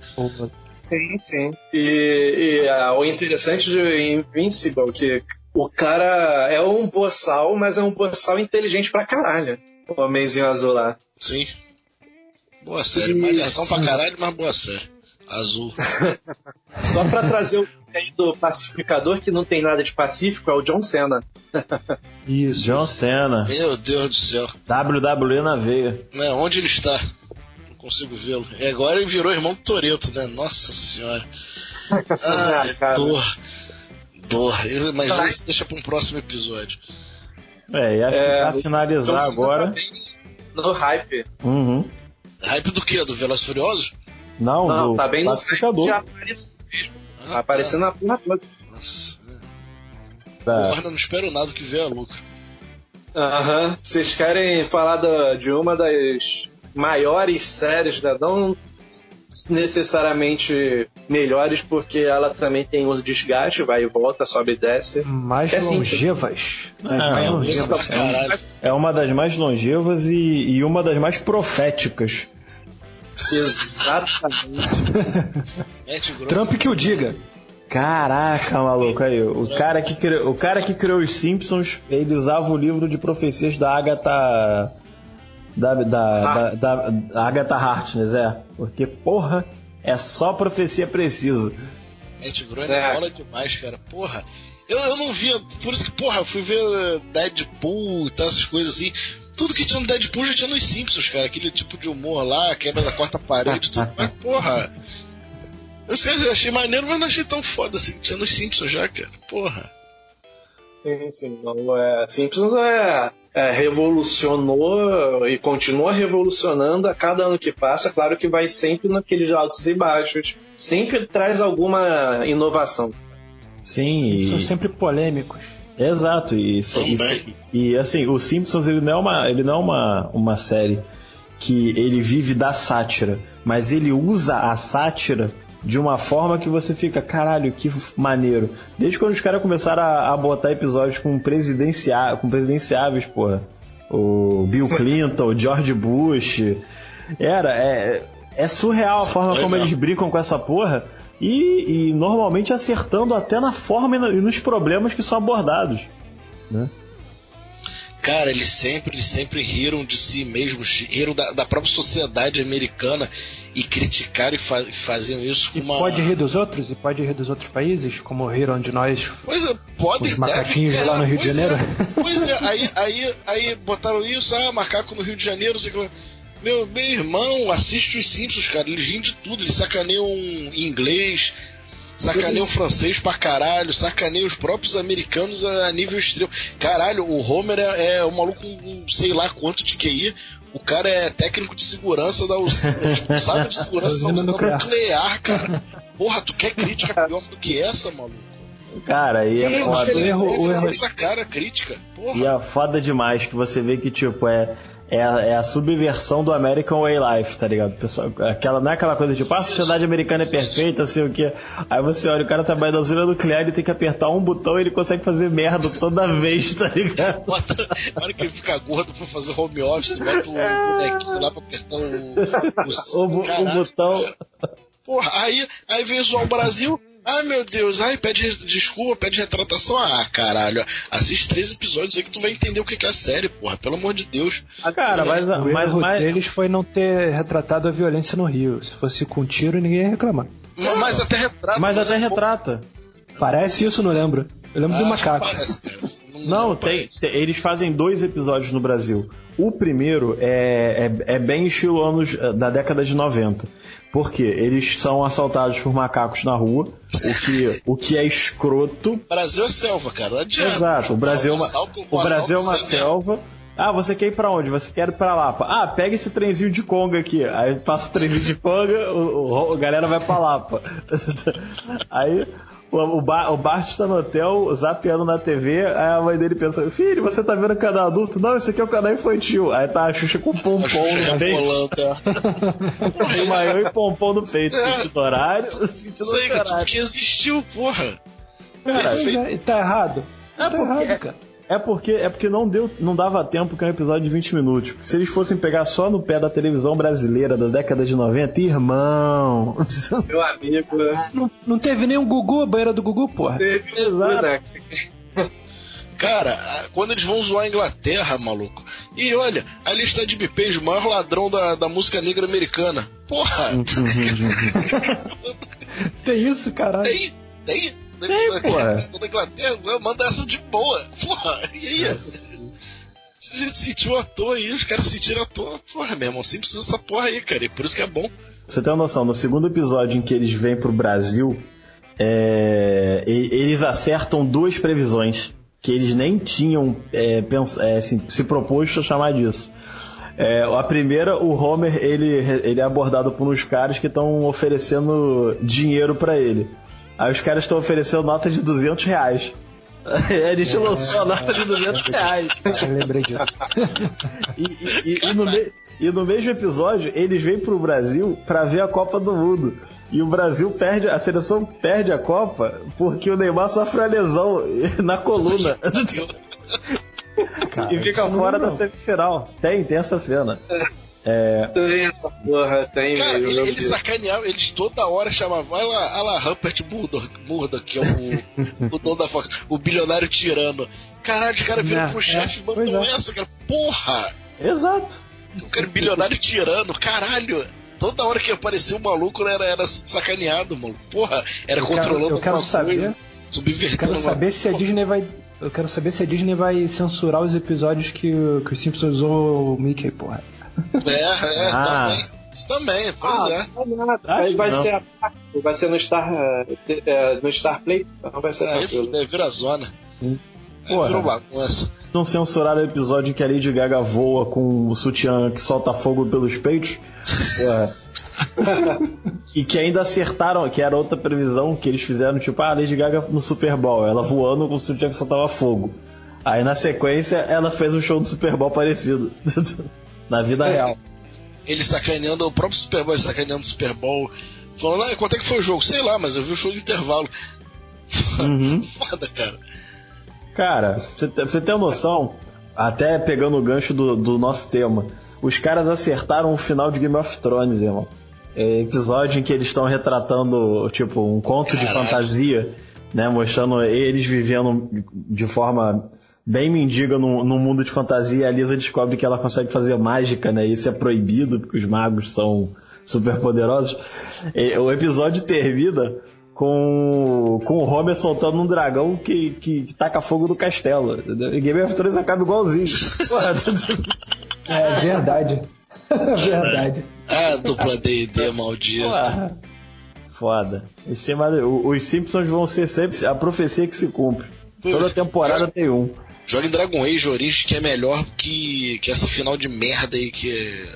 Sim, sim. E, e uh, o interessante de Invincible, que o cara é um boçal, mas é um boçal inteligente pra caralho. O homenzinho azul lá. Sim. Boa série. Malhação pra caralho, mas boa série. Azul. Só pra trazer o do pacificador que não tem nada de pacífico é o John Cena. Isso. John Cena. Meu Deus do céu. WWE na veia. É, onde ele está? Consigo vê-lo. E agora ele virou irmão do Toreto, né? Nossa senhora. Ah, dor. Dor. Mas tá. isso deixa pra um próximo episódio. É, e acho é, que pra finalizar agora. Tá no hype. Uhum. Hype do que? Do Velozes Furiosos? Não, não do tá bem pacificador. Já apareceu mesmo. Ah, tá aparecendo tá. na porra toda. Nossa. É. Porra, não espero nada que venha lucro. Aham. Vocês querem falar da, de uma das maiores séries, né? não necessariamente melhores, porque ela também tem uns desgastes, vai e volta, sobe e desce. Mais é longevas. É, é, longeva. é, uma das mais longevas e, e uma das mais proféticas. Exatamente. Trump que o diga. Caraca, maluco, aí. O cara, que criou, o cara que criou os Simpsons, ele usava o livro de profecias da Agatha. Da, da, da, da Agatha Harkness, é. Porque, porra, é só profecia precisa. Gente, Grone é bola demais, cara. Porra. Eu, eu não via. Por isso que, porra, eu fui ver Deadpool e tal, essas coisas assim. Tudo que tinha no Deadpool já tinha nos Simpsons, cara. Aquele tipo de humor lá, quebra da quarta parede, tudo. Mas, porra. Eu, sei, eu achei maneiro, mas não achei tão foda assim. Tinha nos Simpsons já, cara. Porra. Sim, sim. Não, é, Simpsons é, é, revolucionou e continua revolucionando a cada ano que passa. Claro que vai sempre naqueles altos e baixos. Sempre traz alguma inovação. Sim. São sempre polêmicos. Exato, e, e, e, assim, o Simpsons ele não é, uma, ele não é uma, uma série que ele vive da sátira, mas ele usa a sátira de uma forma que você fica, caralho, que maneiro. Desde quando os caras começaram a, a, botar episódios com, presidencia, com presidenciáveis, porra. O Bill Clinton, o George Bush. Era, é, é surreal a forma como eles brincam com essa porra e, e normalmente acertando até na forma e nos problemas que são abordados. Né? Cara, eles sempre, eles sempre riram de si mesmos, riram da, da própria sociedade americana e criticaram e fa faziam isso com e uma. Pode rir dos outros? E pode rir dos outros países, como riram de nós. Pois é, podem. Os macaquinhos deve, lá no Rio de Janeiro. É, pois é, aí, aí, aí botaram isso, ah, macaco no Rio de Janeiro, sei lá. Meu, meu irmão assiste os Simpsons, cara. Eles riem de tudo. Eles sacaneiam inglês, sacaneiam francês pra caralho, sacaneiam os próprios americanos a nível extremo. Caralho, o Homer é, é um maluco com sei lá quanto de QI. O cara é técnico de segurança da usina, sabe de segurança da usina nuclear, cara. Porra, tu quer crítica pior do que essa, maluco? Cara, aí é foda. O erro, o erro. Essa cara crítica, porra. E é foda demais que você vê que, tipo, é é a, é a subversão do American Way Life, tá ligado? Pessoal, aquela, não é aquela coisa tipo, ah, a sociedade americana é perfeita, sei o quê. Aí você olha, o cara trabalha na usina nuclear, ele tem que apertar um botão e ele consegue fazer merda toda vez, tá ligado? Bota, na hora que ele fica gordo pra fazer home office, bota o bonequinho lá pra apertar o, o, o, o botão. Porra, aí, aí vem o Brasil, Ai meu Deus, ai, pede desculpa, pede retratação. Ah, caralho, assiste três episódios aí que tu vai entender o que é a série, porra, pelo amor de Deus. Ah, cara, mas, o mas, erro mas... deles foi não ter retratado a violência no Rio. Se fosse com tiro, ninguém ia reclamar. Mas, mas até retrata. Mas, mas até é retrata. Parece isso, não lembro. Eu lembro ah, do macaco. Parece, Não, não tem, tem, eles fazem dois episódios no Brasil. O primeiro é, é, é bem estilo anos eh, da década de 90. Porque eles são assaltados por macacos na rua, o que, o que é escroto. Brasil é selva, cara. Não adianta. Exato, o Brasil, é uma, assalto, o Brasil é uma selva. Ah, você quer ir pra onde? Você quer ir pra Lapa. Ah, pega esse trenzinho de conga aqui. Aí passa o trenzinho de conga, o, o, a galera vai pra Lapa. Aí o, Bar, o Bart está no hotel, zapeando na TV, aí a mãe dele pensa, filho, você tá vendo o canal adulto? Não, esse aqui é o canal infantil. Aí tá a Xuxa com pompom no peito. Tem maior e pompom no peito, é. sentido horário, sentido Isso aí, que existiu, porra. Cara, tá errado. É tá porque, errado, cara. É porque, é porque não, deu, não dava tempo que é um episódio de 20 minutos. Se eles fossem pegar só no pé da televisão brasileira da década de 90, irmão. Meu amigo. Né? Não, não teve nem o Gugu, a banheira do Gugu, porra. Teve, exato. Cara, quando eles vão zoar a Inglaterra, maluco. E olha, a lista de BPs, o maior ladrão da, da música negra americana. Porra! tem isso, caralho? Tem, tem. Tem, porra. Toda Inglaterra manda essa de boa. Porra, e aí? A gente sentiu à toa aí, os caras sentiram à toa. Porra, meu irmão, sempre precisa dessa porra aí, cara. E por isso que é bom. Você tem uma noção, no segundo episódio em que eles vêm pro Brasil, é, eles acertam duas previsões que eles nem tinham é, pens, é, assim, se proposto a chamar disso. É, a primeira, o Homer, ele, ele é abordado por uns caras que estão oferecendo dinheiro para ele. Aí os caras estão oferecendo nota de 200 reais. A gente lançou a nota de 200 reais. Eu lembrei disso. E, e, e, no me... e, no mesmo episódio, eles vêm pro Brasil para ver a Copa do Mundo. E o Brasil perde, a seleção perde a Copa porque o Neymar sofre uma lesão na coluna. Cara, e fica fora da semifinal. Tem, tem essa cena. É... Tem essa porra, tem. Cara, ele, ele sacaneava, eles toda hora chamavam, olha lá, olha lá Rupert Murdoch, Murdoch, que é o, o dono da Fox, o bilionário tirano. Caralho, os caras viram pro é, chefe e mandam é. essa, cara. Porra! Exato. O cara bilionário tirano, caralho! Toda hora que aparecia um maluco era, era sacaneado, mano. Porra, era eu controlando quero, eu quero saber, coisa, subvertendo. Eu quero saber se a Disney vai eu quero saber se a Disney vai censurar os episódios que, que o Simpsons usou o Mickey, porra. É, é, ah. também. Isso também, pois ah, é. Não, Aí vai não. ser vai ser no Star é, no Star Play, não vai ser é, é, vira zona. Hum. É, não censuraram o episódio em que a Lady Gaga voa com o sutiã que solta fogo pelos peitos? e que ainda acertaram, que era outra previsão que eles fizeram, tipo, ah, a Lady Gaga no Super Bowl, ela voando com o sutiã que soltava fogo. Aí na sequência ela fez um show do Super Bowl parecido. na vida é. real. Ele sacaneando o próprio Super Bowl, sacaneando o Super Bowl. Falando, ah, quanto é que foi o jogo? Sei lá, mas eu vi o show de intervalo. Uhum. Foda, cara. Cara, pra você ter noção, até pegando o gancho do, do nosso tema, os caras acertaram o final de Game of Thrones, irmão. É, episódio em que eles estão retratando, tipo, um conto Caralho. de fantasia, né? Mostrando eles vivendo de forma bem mendiga num, num mundo de fantasia. A Lisa descobre que ela consegue fazer mágica, né? Isso é proibido, porque os magos são super poderosos. E, o episódio termina com, com o Homer soltando um dragão que, que, que taca fogo no castelo. E Game of Thrones acaba igualzinho. é verdade. verdade. Ah, dupla D&D maldita. Foda. Os, Simpsons vão ser sempre a profecia que se cumpre. Toda temporada tem um. Joga em Dragon Age Origins que é melhor que, que essa final de merda aí que,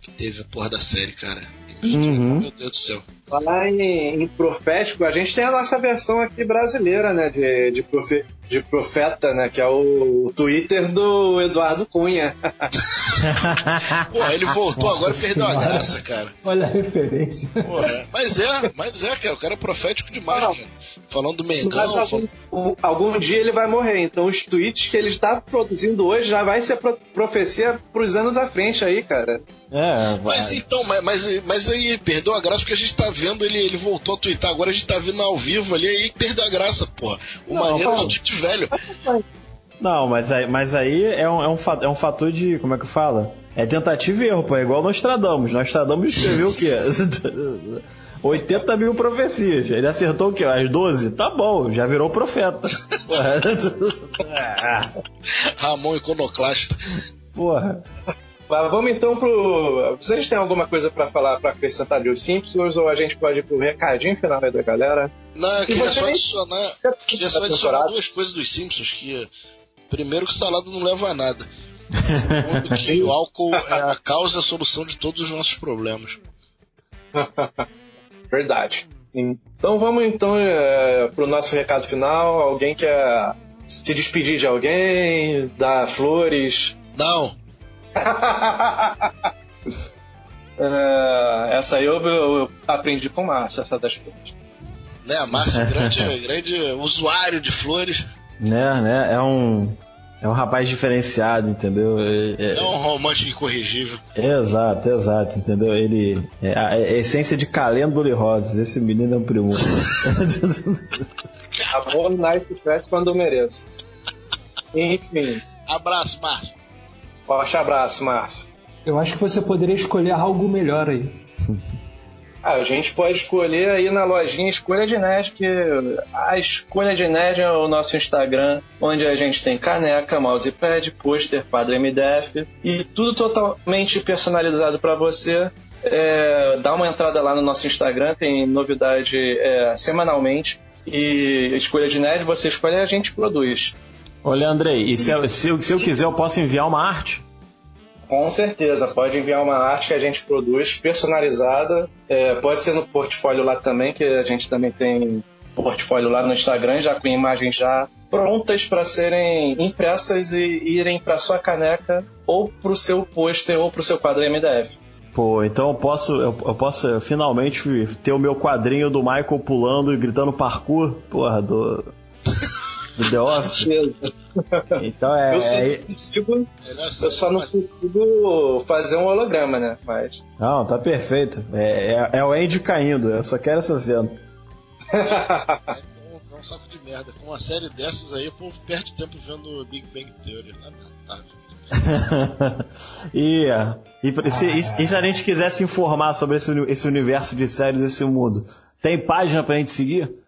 que teve a porra da série, cara. Uhum. Meu Deus do céu. Falar em, em, profético, a gente tem a nossa versão aqui brasileira, né? De, de, profe, de profeta, né? Que é o, o Twitter do Eduardo Cunha. Porra, ele voltou nossa agora e perdeu a graça, cara. Olha a referência. Porra, mas é, mas é, cara. O cara é profético demais, Não. cara. Falando do Mengão. Mas algum, algum, dia ele vai morrer. Então os tweets que ele está produzindo hoje já vai ser profecia pros anos à frente aí, cara. É, mas então, mas, mas, mas, aí perdeu a graça porque a gente tá vendo ele, ele voltou a twittar, agora a gente tá vendo ao vivo ali aí perdeu a graça, porra. O não, maneiro é de velho. Não, mas aí, mas aí é, um, é, um, é um fator de. Como é que fala? É tentativa e erro, pô. É igual nós tradamos. Nós tradamos escreveu o quê? 80 mil profecias. Ele acertou o quê? As 12? Tá bom, já virou profeta. Ramon Iconoclasta. Porra. Mas vamos então pro. Vocês têm alguma coisa para falar, para acrescentar de Os Simpsons ou a gente pode ir pro recadinho final aí da galera? Não, eu queria só adicionar, queria só adicionar duas coisas dos Simpsons que. Primeiro que salada não leva a nada. Segundo que o álcool é a causa e a solução de todos os nossos problemas. Verdade. Então vamos então é, pro nosso recado final. Alguém quer se despedir de alguém, dar flores? Não. é, essa aí eu, eu, eu, aprendi com o Márcio, essa das flores. Né, Márcio, grande, grande usuário de flores. Né, né, é um é um rapaz diferenciado, entendeu? É, é, é um romântico incorrigível. Exato, exato, entendeu? Ele é a, é a essência de calêndula e rosas. Esse menino é um primo. Amor nice fest quando eu mereço. Enfim. Abraço, Márcio. Forte abraço, Márcio. Eu acho que você poderia escolher algo melhor aí. Ah, a gente pode escolher aí na lojinha Escolha de Nerd, que a Escolha de Nerd é o nosso Instagram, onde a gente tem caneca, mousepad, pôster, quadro MDF e tudo totalmente personalizado para você. É, dá uma entrada lá no nosso Instagram, tem novidade é, semanalmente. E Escolha de Nerd, você escolhe a gente produz. Olha, Andrei, e se, se, se eu quiser, eu posso enviar uma arte? Com certeza, pode enviar uma arte que a gente produz personalizada. É, pode ser no portfólio lá também, que a gente também tem portfólio lá no Instagram, já com imagens já prontas para serem impressas e irem para sua caneca ou para o seu pôster ou para o seu quadro MDF. Pô, então eu posso, eu, eu, posso finalmente ter o meu quadrinho do Michael pulando e gritando parkour, porra, do do The Office. então é. Eu só, é... Consigo, eu só não consigo fazer um holograma, né? Mas. Não, tá perfeito. É, é, é o Andy caindo, eu só quero essa cena. É, é, é, um saco de merda. Com uma série dessas aí, o povo perde tempo vendo Big Bang Theory. Lamentável. e, e, se, e, e, se a gente quisesse informar sobre esse, esse universo de séries, esse mundo, tem página pra gente seguir?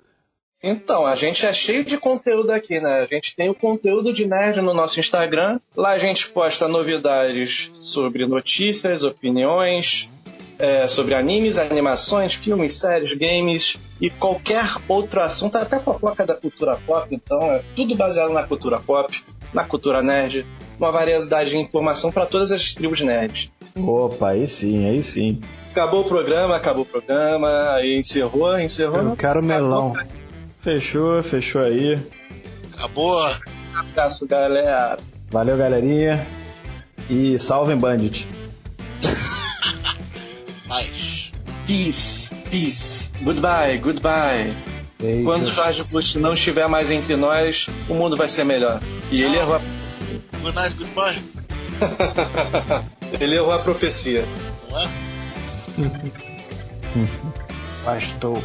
Então, a gente é cheio de conteúdo aqui, né? A gente tem o conteúdo de nerd no nosso Instagram. Lá a gente posta novidades sobre notícias, opiniões, é, sobre animes, animações, filmes, séries, games e qualquer outro assunto, até fofoca da cultura pop. Então, é tudo baseado na cultura pop, na cultura nerd, uma variedade de informação para todas as tribos nerds. Opa, aí sim, aí sim. Acabou o programa, acabou o programa, aí encerrou, encerrou. Eu quero melão. Acabou, Fechou, fechou aí. Acabou. Um abraço, galera. Valeu, galerinha. E salvem Bandit. Paz. Peace, peace. Goodbye, goodbye. Eita. Quando Jorge Bush não estiver mais entre nós, o mundo vai ser melhor. E ele errou a Good night, goodbye. ele errou a profecia. Não é? Pastor.